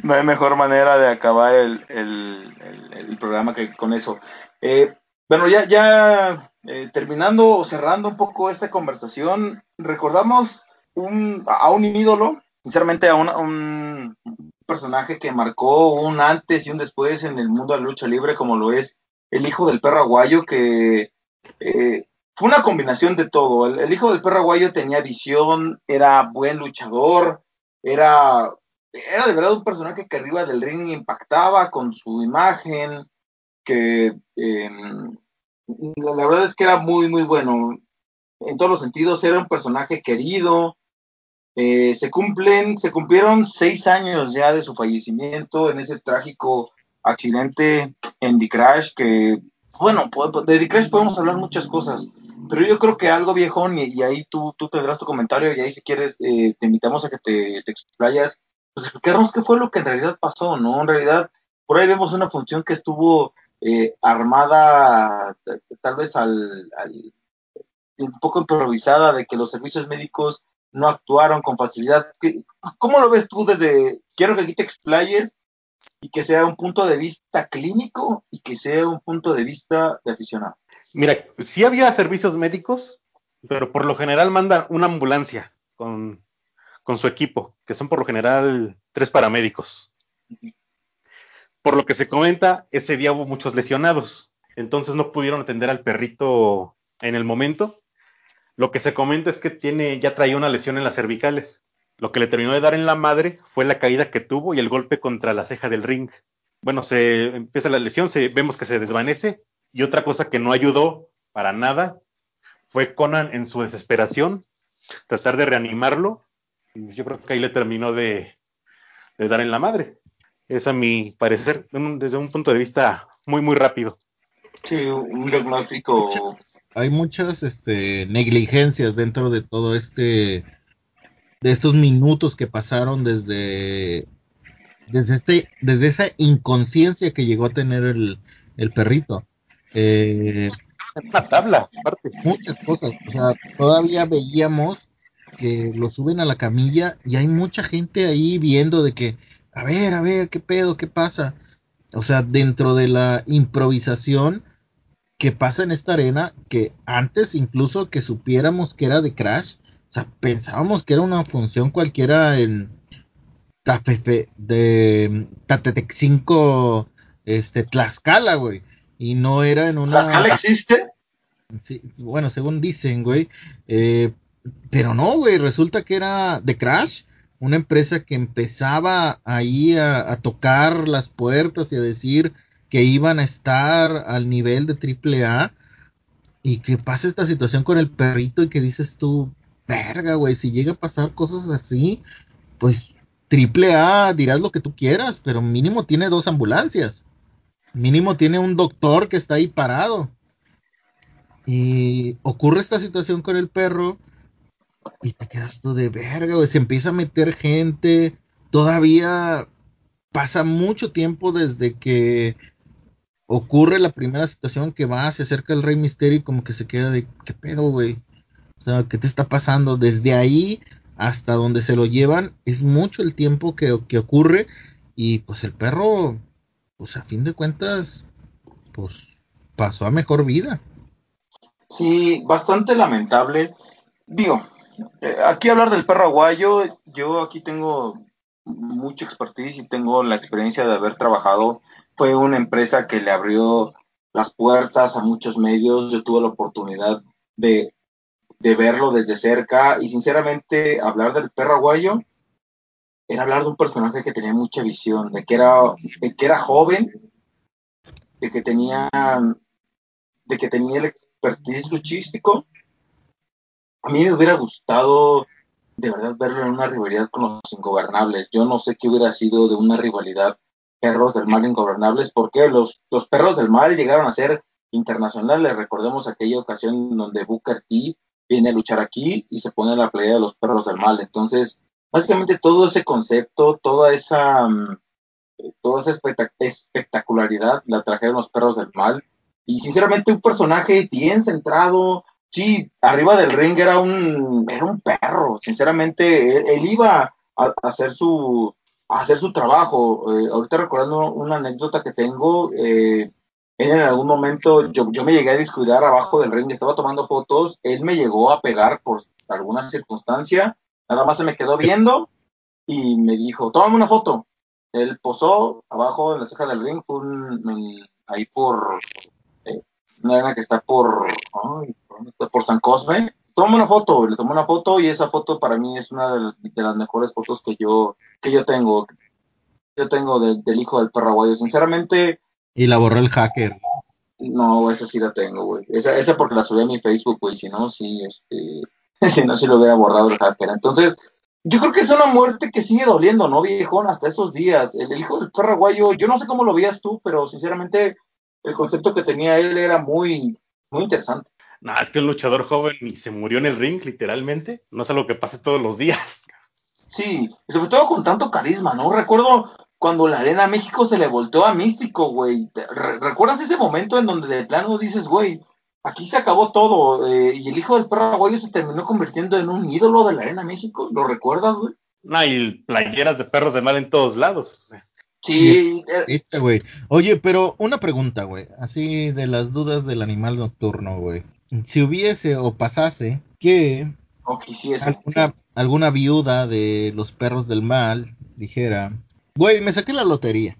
No hay mejor manera de acabar el, el- el- el programa que con eso. Eh, bueno, ya, ya eh, terminando o cerrando un poco esta conversación, recordamos un, a un ídolo, sinceramente a un, personaje que marcó un antes y un después en el mundo de la lucha libre, como lo es el hijo del perro aguayo, que eh, fue una combinación de todo. El, el hijo del perro aguayo tenía visión, era buen luchador, era, era de verdad un personaje que arriba del ring impactaba con su imagen, que eh, la verdad es que era muy, muy bueno. En todos los sentidos, era un personaje querido. Eh, se cumplen, se cumplieron seis años ya de su fallecimiento en ese trágico accidente en The Crash, que, bueno, de The Crash podemos hablar muchas cosas, pero yo creo que algo viejón, y, y ahí tú, tú tendrás tu comentario, y ahí si quieres, eh, te invitamos a que te, te explayas, pues explicarnos qué fue lo que en realidad pasó, ¿no? En realidad, por ahí vemos una función que estuvo eh, armada, tal vez al, al- un poco improvisada, de que los servicios médicos no actuaron con facilidad. ¿Qué- ¿Cómo lo ves tú desde, quiero que aquí te explayes y que sea un punto de vista clínico y que sea un punto de vista de aficionado? Mira, sí había servicios médicos, pero por lo general mandan una ambulancia con, con su equipo, que son por lo general tres paramédicos. Por lo que se comenta, ese día hubo muchos lesionados, entonces no pudieron atender al perrito en el momento. Lo que se comenta es que tiene, ya traía una lesión en las cervicales. Lo que le terminó de dar en la madre fue la caída que tuvo y el golpe contra la ceja del ring. Bueno, se empieza la lesión, se, vemos que se desvanece y otra cosa que no ayudó para nada fue Conan en su desesperación tratar de reanimarlo. Yo creo que ahí le terminó de dar en la madre. Es a mi parecer, desde un punto de vista muy, muy rápido. Sí, un diagnóstico. Hay muchas este, negligencias dentro de todo este. de estos minutos que pasaron desde. desde, este, desde esa inconsciencia que llegó a tener el, el perrito. Eh, Una tabla, aparte. muchas cosas. O sea, todavía veíamos que lo suben a la camilla y hay mucha gente ahí viendo de que, a ver, a ver, qué pedo, qué pasa. O sea, dentro de la improvisación que pasa en esta arena, que antes incluso que supiéramos que era de Crash, o sea, pensábamos que era una función cualquiera en Tapepe, de Tatetec 5, este, Tlaxcala, güey. Y no era en una... ¿Tlaxcala existe? Sí, bueno, según dicen, güey. eh, pero no, güey, resulta que era The Crash, una empresa que empezaba ahí a, tocar las puertas y a decir que iban a estar al nivel de triple A y que pasa esta situación con el perrito y que dices tú, verga, güey, si llega a pasar cosas así, pues triple A dirás lo que tú quieras, pero mínimo tiene dos ambulancias, mínimo tiene un doctor que está ahí parado. Y ocurre esta situación con el perro y te quedas tú de verga, güey. Se empieza a meter gente. Todavía pasa mucho tiempo desde que ocurre la primera situación que va, se acerca el Rey Misterio y como que se queda de, ¿qué pedo, güey? O sea, ¿qué te está pasando? Desde ahí hasta donde se lo llevan es mucho el tiempo que, que ocurre y pues el perro, pues a fin de cuentas, pues pasó a mejor vida. Sí, bastante lamentable. Digo, aquí hablar del perro aguayo, yo aquí tengo mucha expertise y tengo la experiencia de haber trabajado. Fue una empresa que le abrió las puertas a muchos medios. Yo tuve la oportunidad de, de verlo desde cerca y sinceramente hablar del perro aguayo era hablar de un personaje que tenía mucha visión, de que era, de que era joven, de que tenía, de que tenía el expertise luchístico. A mí me hubiera gustado de verdad verlo en una rivalidad con los ingobernables. Yo no sé qué hubiera sido de una rivalidad perros del mal ingobernables, porque los, los perros del mal llegaron a ser internacionales. Recordemos aquella ocasión donde Booker T viene a luchar aquí y se pone en la playa de los perros del mal. Entonces, básicamente todo ese concepto, toda esa, mm, toda esa espectacularidad la trajeron los perros del mal. Y sinceramente un personaje bien centrado, sí, arriba del ring era un, era un perro, sinceramente, él, iba a, hacer su a hacer su trabajo. Eh, ahorita recordando una anécdota que tengo, eh, él en algún momento yo, yo me llegué a descuidar abajo del ring, estaba tomando fotos, él me llegó a pegar por alguna circunstancia, nada más se me quedó viendo y me dijo, tómame una foto. Él posó abajo en la ceja del ring, un, ahí por eh, una arena que está por, por San Cosme. Toma una foto, le tomé una foto y esa foto para mí es una de, las mejores fotos que yo, que yo tengo. Yo tengo del hijo del perro Sinceramente. Y la borró el hacker. No, esa sí la tengo, güey. Esa, esa porque la subí a mi Facebook, güey. Si no, sí, este. si no, sí lo hubiera borrado el hacker. Entonces, yo creo que es una muerte que sigue doliendo, ¿no, viejón? Hasta esos días. El, el hijo del perro yo no sé cómo lo veías tú, pero sinceramente el concepto que tenía él era muy, muy interesante. No, es que un luchador joven y se murió en el ring, literalmente. No es algo que pase todos los días. Sí, sobre todo con tanto carisma, ¿no? Recuerdo cuando la Arena México se le volteó a Místico, güey. ¿Recuerdas ese momento en donde de plano dices, güey, aquí se acabó todo eh, y el hijo del perro aguayo se terminó convirtiendo en un ídolo de la Arena México? ¿Lo recuerdas, güey? No, y playeras de perros de mal en todos lados. Sí. Este, güey. Oye, pero una pregunta, güey. Así de las dudas del animal nocturno, güey. Si hubiese o pasase que alguna, alguna viuda de los perros del mal dijera, güey, me saqué la lotería.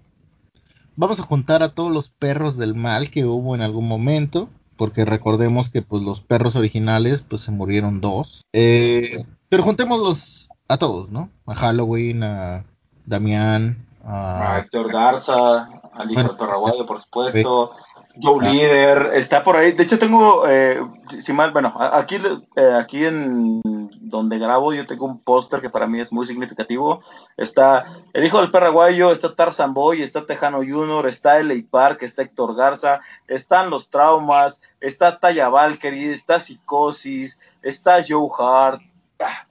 Vamos a juntar a todos los perros del mal que hubo en algún momento, porque recordemos que pues los perros originales pues se murieron dos. Eh, pero juntémoslos a todos, ¿no? A Halloween, a Damián, a Héctor Garza, al hijo de por supuesto. Joe Líder, está por ahí. De hecho, tengo, eh, si mal, bueno, aquí, eh, aquí en donde grabo, yo tengo un póster que para mí es muy significativo. Está el hijo del paraguayo, está Tarzan Boy, está Tejano Junior, está L.A. Park, está Héctor Garza, están los traumas, está Taya Valkyrie, está Psicosis, está Joe Hart. Ah,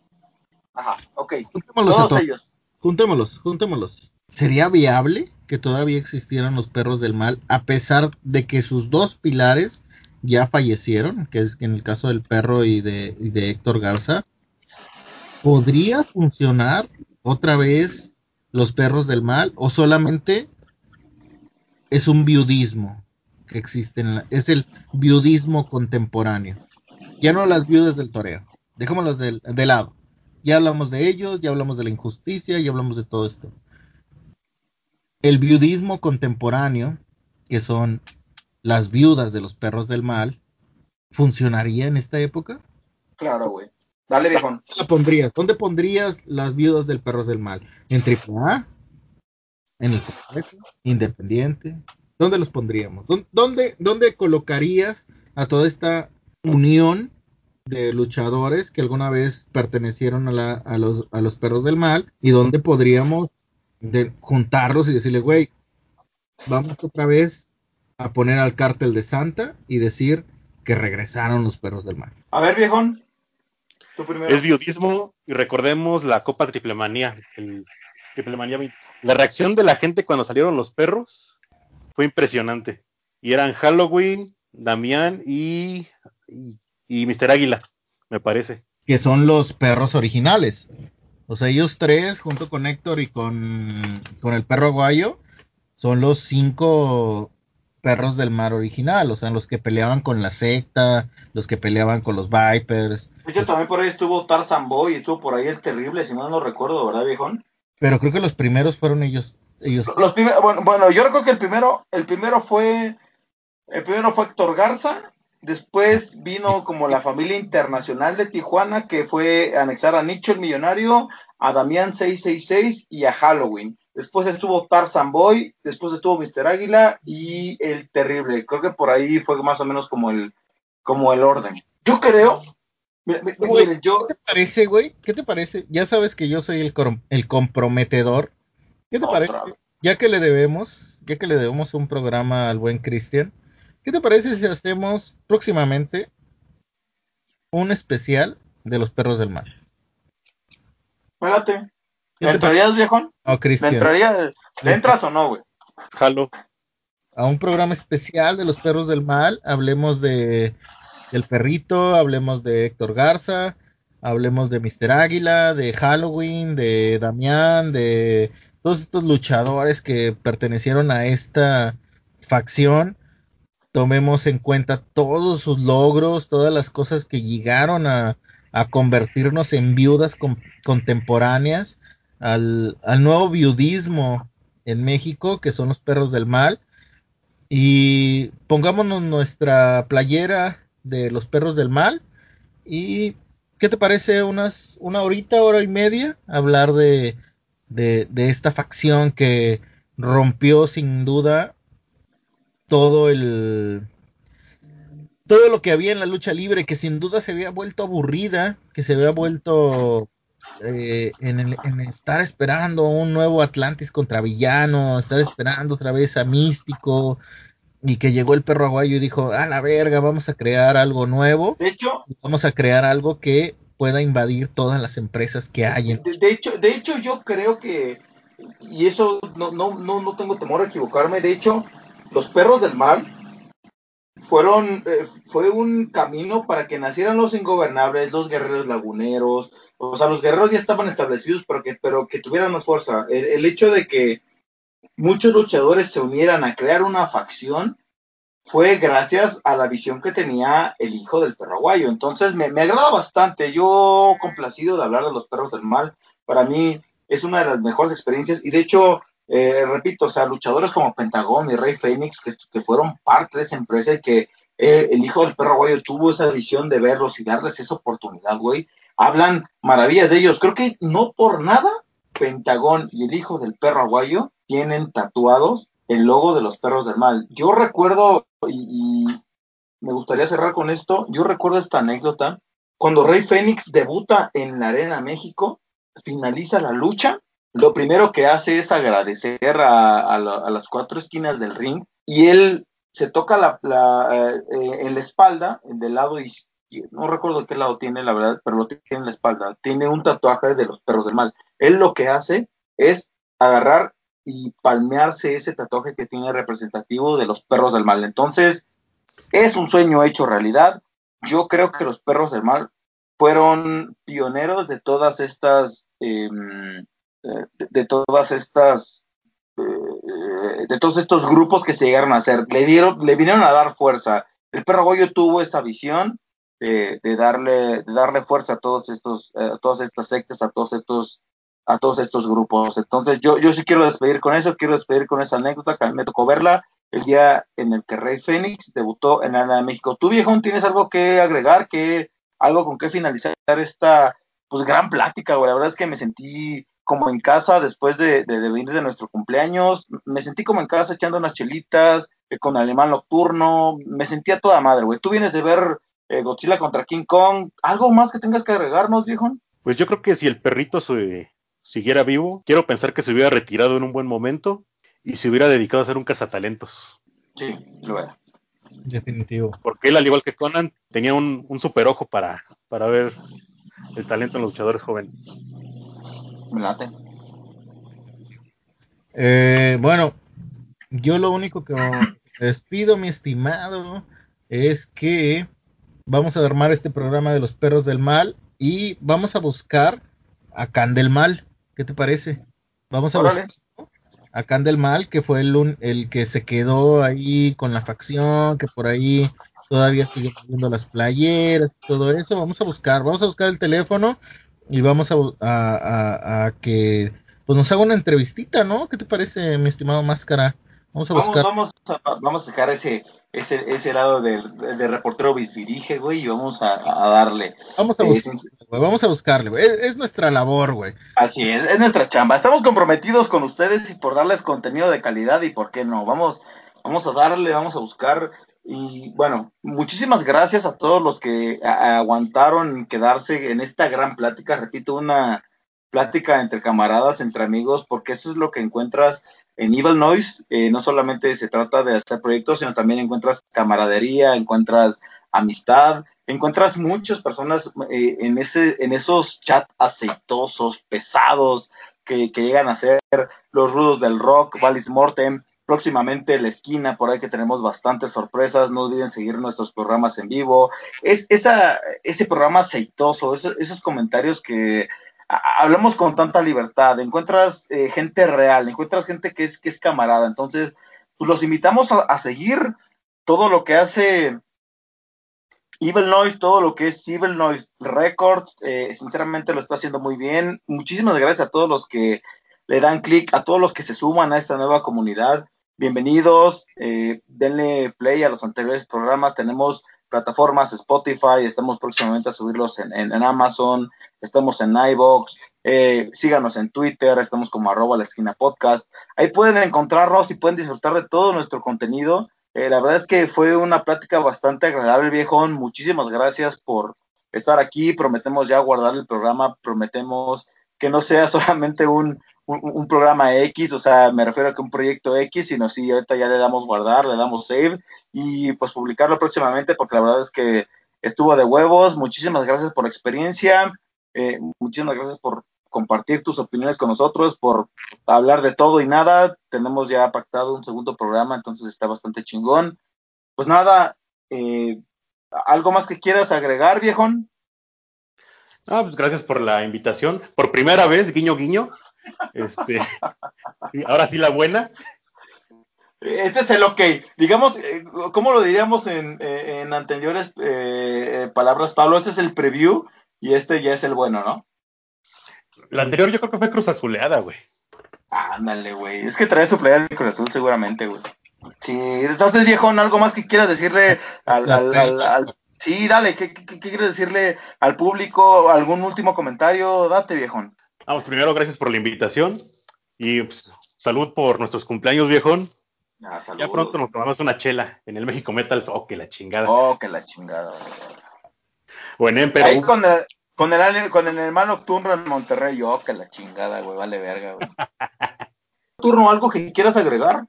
ajá, ok. Todos ellos. Juntémoslos, juntémoslos. ¿Sería viable que todavía existieran los perros del mal a pesar de que sus dos pilares ya fallecieron, que es en el caso del perro y de, Héctor Garza? ¿Podría funcionar otra vez los perros del mal o solamente es un viudismo que existe en la, es el viudismo contemporáneo? Ya no las viudas del toreo, dejémoslos de, de lado. Ya hablamos de ellos, ya hablamos de la injusticia, ya hablamos de todo esto el viudismo contemporáneo, que son las viudas de los perros del mal, ¿funcionaría en esta época? Claro, güey. Dale, viejo. ¿Dónde la pondrías? ¿Dónde pondrías las viudas del perros del mal? ¿En AAA? ¿En el Consejo? ¿Independiente? ¿Dónde los pondríamos? ¿Dónde, ¿Dónde colocarías a toda esta unión de luchadores que alguna vez pertenecieron a, a, los, a los perros del mal y dónde podríamos de juntarlos y decirle, güey, vamos otra vez a poner al cártel de Santa y decir que regresaron los perros del mar. A ver, viejón. Tú primero. Es viudismo y recordemos la Copa Triplemanía, el Triplemanía 20. La reacción de la gente cuando salieron los perros fue impresionante. Y eran Halloween, Damián y, y, y Mr. Águila, me parece. que son los perros originales. O sea, ellos tres, junto con Héctor y con, con el perro aguayo, son los cinco perros del mar original. O sea, los que peleaban con la secta, los que peleaban con los Vipers. De hecho, también por ahí estuvo Tarzan Boy, estuvo por ahí el terrible, si mal no recuerdo, ¿verdad, viejón? Pero creo que los primeros fueron ellos. ellos. Los primeros, bueno, bueno, yo recuerdo que el primero, el primero fue, el primero fue Héctor Garza, después vino como la familia internacional de Tijuana, que fue anexar a Nicho el Millonario, a Damián 666 y a Halloween. Después estuvo Tarzan Boy, después estuvo Mr. Águila y el Terrible. Creo que por ahí fue más o menos como el, como el orden. Yo creo, mi- mi- Güey, miren, yo, ¿Qué te parece, güey? ¿Qué te parece? Ya sabes que yo soy el, el comprometedor. ¿Qué te Otra parece? vez. Ya que le debemos, ya que le debemos un programa al buen Cristian, ¿qué te parece si hacemos próximamente un especial de los perros del mar? espérate, ¿Qué ¿le entrarías, viejón? No, ¿Le Cristian, entraría? ¿Le entras o no, güey? Jalo. a un programa especial de los perros del mal. Hablemos de del perrito, hablemos de Héctor Garza, hablemos de Mr. Águila, de Halloween, de Damián, de todos estos luchadores que pertenecieron a esta facción. Tomemos en cuenta todos sus logros, todas las cosas que llegaron a, convertirnos en viudas con- contemporáneas, al, nuevo viudismo en México, que son los perros del mal. Y pongámonos nuestra playera de los perros del mal. ¿Y qué te parece unas, una horita, hora y media? Hablar de, de esta facción que rompió sin duda todo el todo lo que había en la lucha libre, que sin duda se había vuelto aburrida, que se había vuelto eh, en, el- en estar esperando un nuevo Atlantis contra villano, estar esperando otra vez a Místico, y que llegó el perro aguayo y dijo, a la verga, vamos a crear algo nuevo, De hecho, vamos a crear algo que pueda invadir todas las empresas que hay. en- De, de hecho, de hecho, yo creo que, y eso no, no, no, no tengo temor a equivocarme, de hecho, los perros del mal fueron, eh, fue un camino para que nacieran los ingobernables, los guerreros laguneros, o sea, los guerreros ya estaban establecidos, pero que, pero que tuvieran más fuerza. El, hecho de que muchos luchadores se unieran a crear una facción fue gracias a la visión que tenía el hijo del perro aguayo. Entonces me, me agrada bastante. Yo complacido de hablar de los perros del mal. Para mí es una de las mejores experiencias. Y de hecho, eh, repito, o sea, luchadores como Pentagón y Rey Fénix, que, que fueron parte de esa empresa y que eh, el hijo del perro aguayo tuvo esa visión de verlos y darles esa oportunidad, güey. Hablan maravillas de ellos. Creo que no por nada Pentagón y el hijo del perro aguayo tienen tatuados el logo de los perros del mal. Yo recuerdo, y, y me gustaría cerrar con esto, yo recuerdo esta anécdota, cuando Rey Fénix debuta en la Arena México, finaliza la lucha, lo primero que hace es agradecer a, a, la, a las cuatro esquinas del ring y él se toca la, la eh, en la espalda, del lado izquierdo, no recuerdo qué lado tiene la verdad, pero lo tiene en la espalda, tiene un tatuaje de los perros del mal. Él lo que hace es agarrar y palmearse ese tatuaje que tiene representativo de los perros del mal. Entonces, es un sueño hecho realidad. Yo creo que los perros del mal fueron pioneros de todas estas, eh, de, de, todas estas, eh, de todos estos grupos que se llegaron a hacer. Le dieron, le vinieron a dar fuerza. El perro Goyo tuvo esa visión de, darle, de darle fuerza a todos estos, eh, a todas estas sectas, a todos estos a todos estos grupos. Entonces, yo, yo sí quiero despedir con eso, quiero despedir con esa anécdota que me tocó verla el día en el que Rey Fénix debutó en la de México. ¿Tú, viejón, tienes algo que agregar, que, algo con que finalizar esta pues gran plática, güey? La verdad es que me sentí como en casa después de, de, de venir de nuestro cumpleaños, me sentí como en casa echando unas chelitas, eh, con Alemán Nocturno, me sentía toda madre, güey. Tú vienes de ver eh, Godzilla contra King Kong, ¿algo más que tengas que agregarnos, viejón? Pues yo creo que si el perrito se siguiera vivo, quiero pensar que se hubiera retirado en un buen momento y se hubiera dedicado a ser un cazatalentos. Sí, lo era. Definitivo. Porque él, al igual que Conan, tenía un, un super ojo para, para ver el talento en los luchadores jóvenes. Me late. Eh, bueno, yo lo único que les pido, mi estimado, es que vamos a armar este programa de los perros del mal y vamos a buscar a Can del Mal. ¿Qué te parece? Vamos a Órale. buscar a Can del Mal, que fue el, un- el que se quedó ahí con la facción, que por ahí todavía sigue viendo las playeras y todo eso. Vamos a buscar, vamos a buscar el teléfono y vamos a, a- a- a que pues nos haga una entrevistita, ¿no? ¿Qué te parece, mi estimado Máscara? Vamos a Vamos, buscar. vamos, a, vamos a sacar ese, ese, ese lado del de reportero bisbirige, güey, y vamos a, a darle. Vamos a Eh, buscarle, güey, vamos a buscarle, güey. Es, es nuestra labor, güey. Así es, es nuestra chamba. Estamos comprometidos con ustedes y por darles contenido de calidad y por qué no. Vamos, vamos a darle, vamos a buscar. Y bueno, muchísimas gracias a todos los que aguantaron quedarse en esta gran plática. Repito, una plática entre camaradas, entre amigos, porque eso es lo que encuentras en Evil Noise. Eh, no solamente se trata de hacer proyectos, sino también encuentras camaradería, encuentras amistad, encuentras muchas personas eh, en, ese, en esos chats aceitosos, pesados, que, que llegan a ser los rudos del rock, Valis Mortem, próximamente La Esquina, por ahí que tenemos bastantes sorpresas, no olviden seguir nuestros programas en vivo, es esa, ese programa aceitoso, esos, comentarios que hablamos con tanta libertad, encuentras eh, gente real, encuentras gente que es, que es camarada, entonces pues los invitamos a, seguir todo lo que hace Evil Noise, todo lo que es Evil Noise Records, eh, sinceramente lo está haciendo muy bien. Muchísimas gracias a todos los que le dan clic, a todos los que se suman a esta nueva comunidad. Bienvenidos, eh, denle play a los anteriores programas. Tenemos plataformas Spotify, estamos próximamente a subirlos en, Amazon, estamos en iBox, eh, síganos en Twitter, estamos como arroba la esquina podcast. Ahí pueden encontrarnos y pueden disfrutar de todo nuestro contenido. Eh, la verdad es que fue una plática bastante agradable, viejón. Muchísimas gracias por estar aquí. Prometemos ya guardar el programa, prometemos que no sea solamente un, un, un programa X, o sea, me refiero a que un proyecto X, sino sí, ahorita ya le damos guardar, le damos save y pues publicarlo próximamente porque la verdad es que estuvo de huevos. Muchísimas gracias por la experiencia, eh, muchísimas gracias por compartir tus opiniones con nosotros, por hablar de todo y nada. Tenemos ya pactado un segundo programa, entonces está bastante chingón. Pues nada, eh, ¿algo más que quieras agregar, viejón? Ah, pues gracias por la invitación. Por primera vez, guiño, guiño. Este, ahora sí la buena. Este es el ok. Digamos, eh, ¿cómo lo diríamos en, eh, en anteriores eh, palabras, Pablo? Este es el preview y este ya es el bueno, ¿no? La anterior yo creo que fue Cruz Azuleada, güey. Ándale, güey. Es que traes tu playa de Cruz Azul seguramente, güey. Sí, entonces, viejón, ¿algo más que quieras decirle al... al- al- al- Sí, dale, ¿qué, qué, qué quieres decirle al público? ¿Algún último comentario? Date, viejón. Vamos, primero, gracias por la invitación. Y pues, salud por nuestros cumpleaños, viejón. Ah, Ya pronto nos tomamos una chela en el México Metal. Oh, que la chingada. Oh, que la chingada. güey. O en Emperor. Ahí con el, con el, con el hermano nocturno en Monterrey, oh, que la chingada, güey, vale verga, güey. Turno, ¿algo que quieras agregar?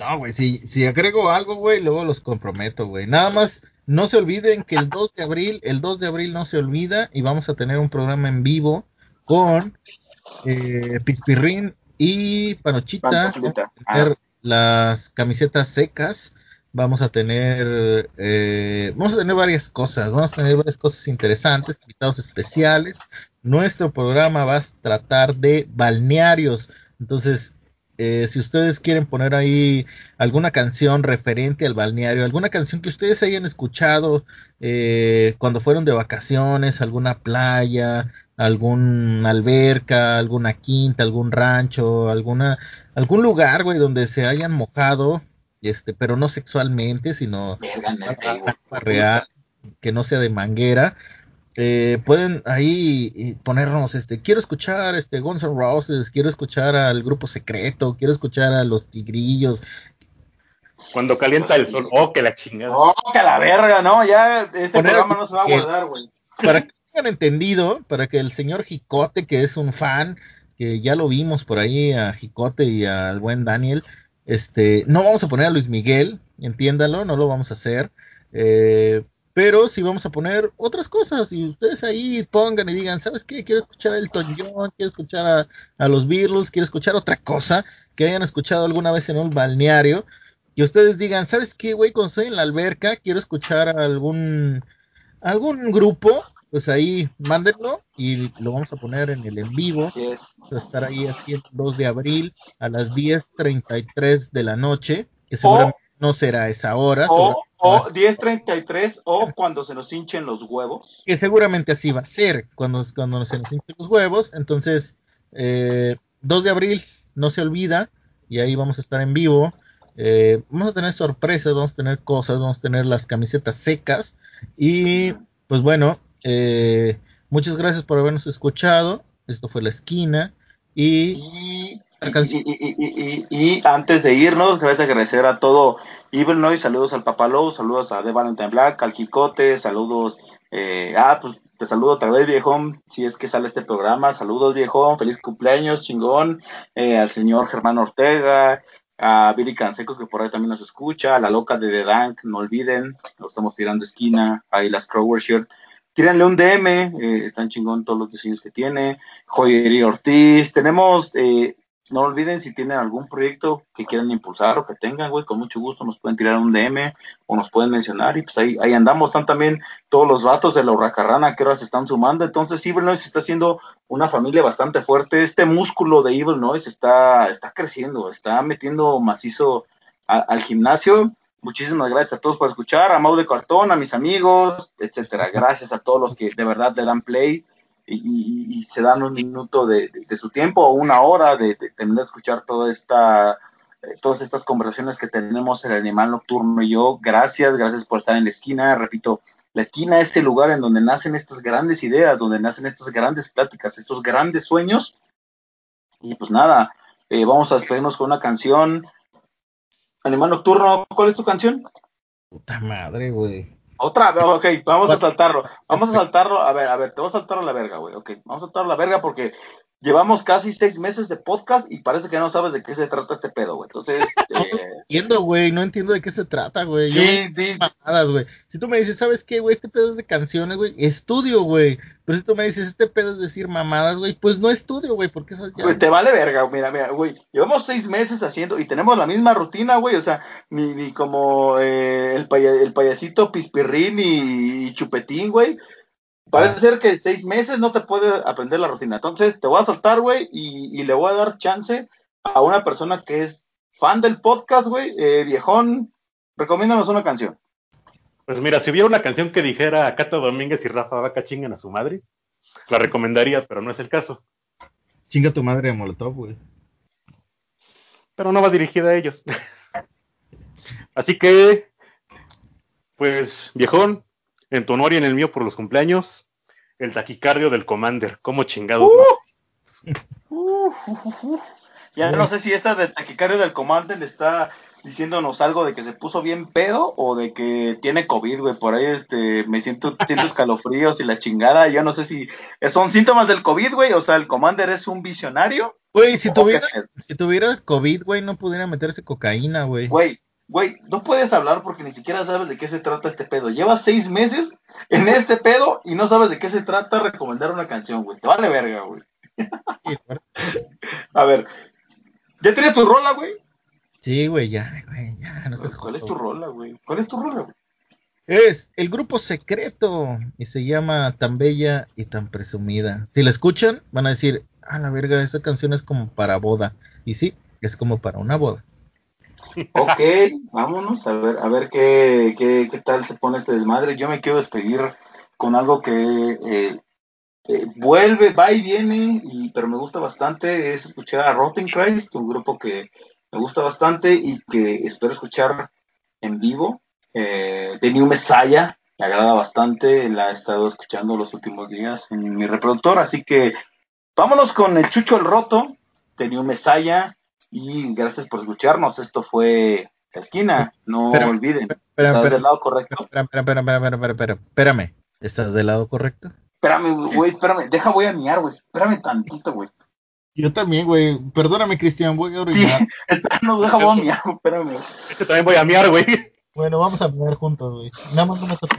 No, güey, si, si agrego algo, güey, luego los comprometo, güey. Nada más, no se olviden que el 2 de abril, el 2 de abril no se olvida y vamos a tener un programa en vivo con eh, Pispirrín y Panochita. Pantoflita. Vamos a tener las camisetas secas. Vamos a tener, eh, vamos a tener varias cosas, vamos a tener varias cosas interesantes, invitados especiales. Nuestro programa va a tratar de balnearios. Entonces, eh, si ustedes quieren poner ahí alguna canción referente al balneario, alguna canción que ustedes hayan escuchado eh, cuando fueron de vacaciones, alguna playa, alguna alberca, alguna quinta, algún rancho, alguna, algún lugar, güey, donde se hayan mojado, este, pero no sexualmente, sino agua real, que no sea de manguera. Eh, pueden ahí eh, ponernos, este, quiero escuchar este Guns N' Roses, quiero escuchar al grupo secreto, quiero escuchar a los tigrillos, Cuando calienta el sol. Oh, que la chingada. Oh, que la verga, ¿no? Ya este Poner programa no se va a guardar, güey. para que tengan entendido, para que el señor Jicote, que es un fan, que ya lo vimos por ahí a Jicote y al buen Daniel, este, no vamos a poner a Luis Miguel, entiéndalo, no lo vamos a hacer, eh, pero sí vamos a poner otras cosas y ustedes ahí pongan y digan, ¿sabes qué? Quiero escuchar a Elton John, quiero escuchar a, los Beatles, quiero escuchar otra cosa que hayan escuchado alguna vez en un balneario y ustedes digan, ¿sabes qué, güey? Cuando estoy en la alberca, quiero escuchar algún, algún grupo, pues ahí mándenlo y lo vamos a poner en el en vivo. Así es. Vamos a estar ahí aquí el 2 de abril a las 10.33 de la noche, que seguramente no será esa hora, O, o seguramente va a 10.33 o cuando se nos hinchen los huevos. que seguramente así va a ser cuando, cuando se nos hinchen los huevos. Entonces, eh, 2 de abril, no se olvida, y ahí vamos a estar en vivo. Eh, vamos a tener sorpresas, vamos a tener cosas, vamos a tener las camisetas secas. Y pues bueno, eh, muchas gracias por habernos escuchado. Esto fue La Esquina. Y antes de irnos, gracias agradecer a todo Noise, saludos al Papalow, saludos a The Valentine Black, al Quicote, saludos, eh, ah, pues te saludo otra vez, viejón, si es que sale este programa, saludos, viejón, feliz cumpleaños, chingón, eh, al señor Germán Ortega, a Billy Canseco, que por ahí también nos escucha, a la loca de The Dank, no olviden, lo estamos tirando esquina, ahí las Crower Shirt, tírenle un DM, eh, están chingón todos los diseños que tiene, Joyería Ortiz, tenemos, eh, no olviden si tienen algún proyecto que quieran impulsar o que tengan, güey, con mucho gusto nos pueden tirar un DM o nos pueden mencionar y pues ahí, ahí andamos, están también todos los vatos de la hurracarrana que ahora se están sumando, entonces Evil Noise está haciendo una familia bastante fuerte, este músculo de Evil Noise está, está creciendo, está metiendo macizo al gimnasio, muchísimas gracias a todos por escuchar, a Mau de Cartón, a mis amigos, etcétera, gracias a todos los que de verdad le dan play, y, se dan un minuto de, su tiempo o una hora de, de terminar de escuchar toda esta, eh, todas estas conversaciones que tenemos el animal nocturno y yo. Gracias, gracias por estar en la esquina. Repito, la esquina es el lugar en donde nacen estas grandes ideas, donde nacen estas grandes pláticas, estos grandes sueños. Y pues nada, eh, vamos a despedirnos con una canción. Animal nocturno, ¿cuál es tu canción? puta madre, güey. Otra vez, ok, vamos a saltarlo. Vamos a saltarlo. A ver, a ver, te voy a saltar a la verga, güey. Ok, vamos a saltar a la verga porque llevamos casi seis meses de podcast y parece que no sabes de qué se trata este pedo, güey. Entonces, eh, entiendo, güey, no entiendo de qué se trata, güey. Sí, sí, mamadas, güey. Si tú me dices, ¿sabes qué, güey? Este pedo es de canciones, güey. Estudio, güey. Pero si tú me dices, este pedo es decir mamadas, güey, pues no estudio, güey, porque esas ya... Te vale verga, mira, mira, güey. Llevamos seis meses haciendo y tenemos la misma rutina, güey. O sea, ni, ni como eh, el, paya- el payasito Pispirrín y, y Chupetín, güey. Parece Ah. ser que en seis meses no te puede aprender la rutina. Entonces, te voy a saltar, güey, y, y le voy a dar chance a una persona que es fan del podcast, güey. Eh, viejón, recomiéndanos una canción. Pues mira, si hubiera una canción que dijera Cata Domínguez y Rafa Vaca chingan a su madre, la recomendaría, pero no es el caso. Chinga tu madre de Molotov, güey. Pero no va dirigida a ellos. Así que, pues, viejón, en tu honor y en el mío por los cumpleaños, el taquicardio del Commander. ¿Cómo chingados? uf, uf. Ya no sé si esa del taquicario del comandante le está diciéndonos algo de que se puso bien pedo o de que tiene COVID, güey. Por ahí este, me siento, siento escalofríos y la chingada. Yo no sé si son síntomas del COVID, güey. O sea, el commander es un visionario. Güey, si tuviera, si tuviera COVID, güey, no pudiera meterse cocaína, güey. Güey, güey, no puedes hablar porque ni siquiera sabes de qué se trata este pedo. Llevas seis meses en este pedo y no sabes de qué se trata recomendar una canción, güey. Te vale verga, güey. A ver, ¿ya tienes tu rola, güey? Sí, güey, ya, güey, ya, no seas ¿Cuál es tu rola, güey? ¿Cuál es tu rola, güey? Es el grupo secreto y se llama Tan Bella y Tan Presumida. Si la escuchan, van a decir, ah, la verga, esa canción es como para boda. Y sí, es como para una boda. Ok, vámonos a ver, a ver qué, qué, qué tal se pone este desmadre. Yo me quiero despedir con algo que eh, eh, vuelve, va y viene, y, pero me gusta bastante, es escuchar a Rotten Christ, un grupo que me gusta bastante y que espero escuchar en vivo. Eh, The New Messiah, me agrada bastante, la he estado escuchando los últimos días en mi reproductor, así que vámonos con el Chucho el Roto, The New Messiah, y gracias por escucharnos. Esto fue La Esquina. No Espérame, olviden. ¿Estás del lado correcto? espera, espera, espera, espera, espera, espera, espera, espérame. ¿Estás del lado correcto? Espérame, güey, espérame. Deja, voy a miar, güey. Espérame tantito, güey. Yo también, güey. Perdóname, Cristian, voy a orinar. Espérame, deja, voy a miar. Espérame. Es que también voy a miar, güey. Bueno, vamos a mirar juntos, güey. Nada más no me toques.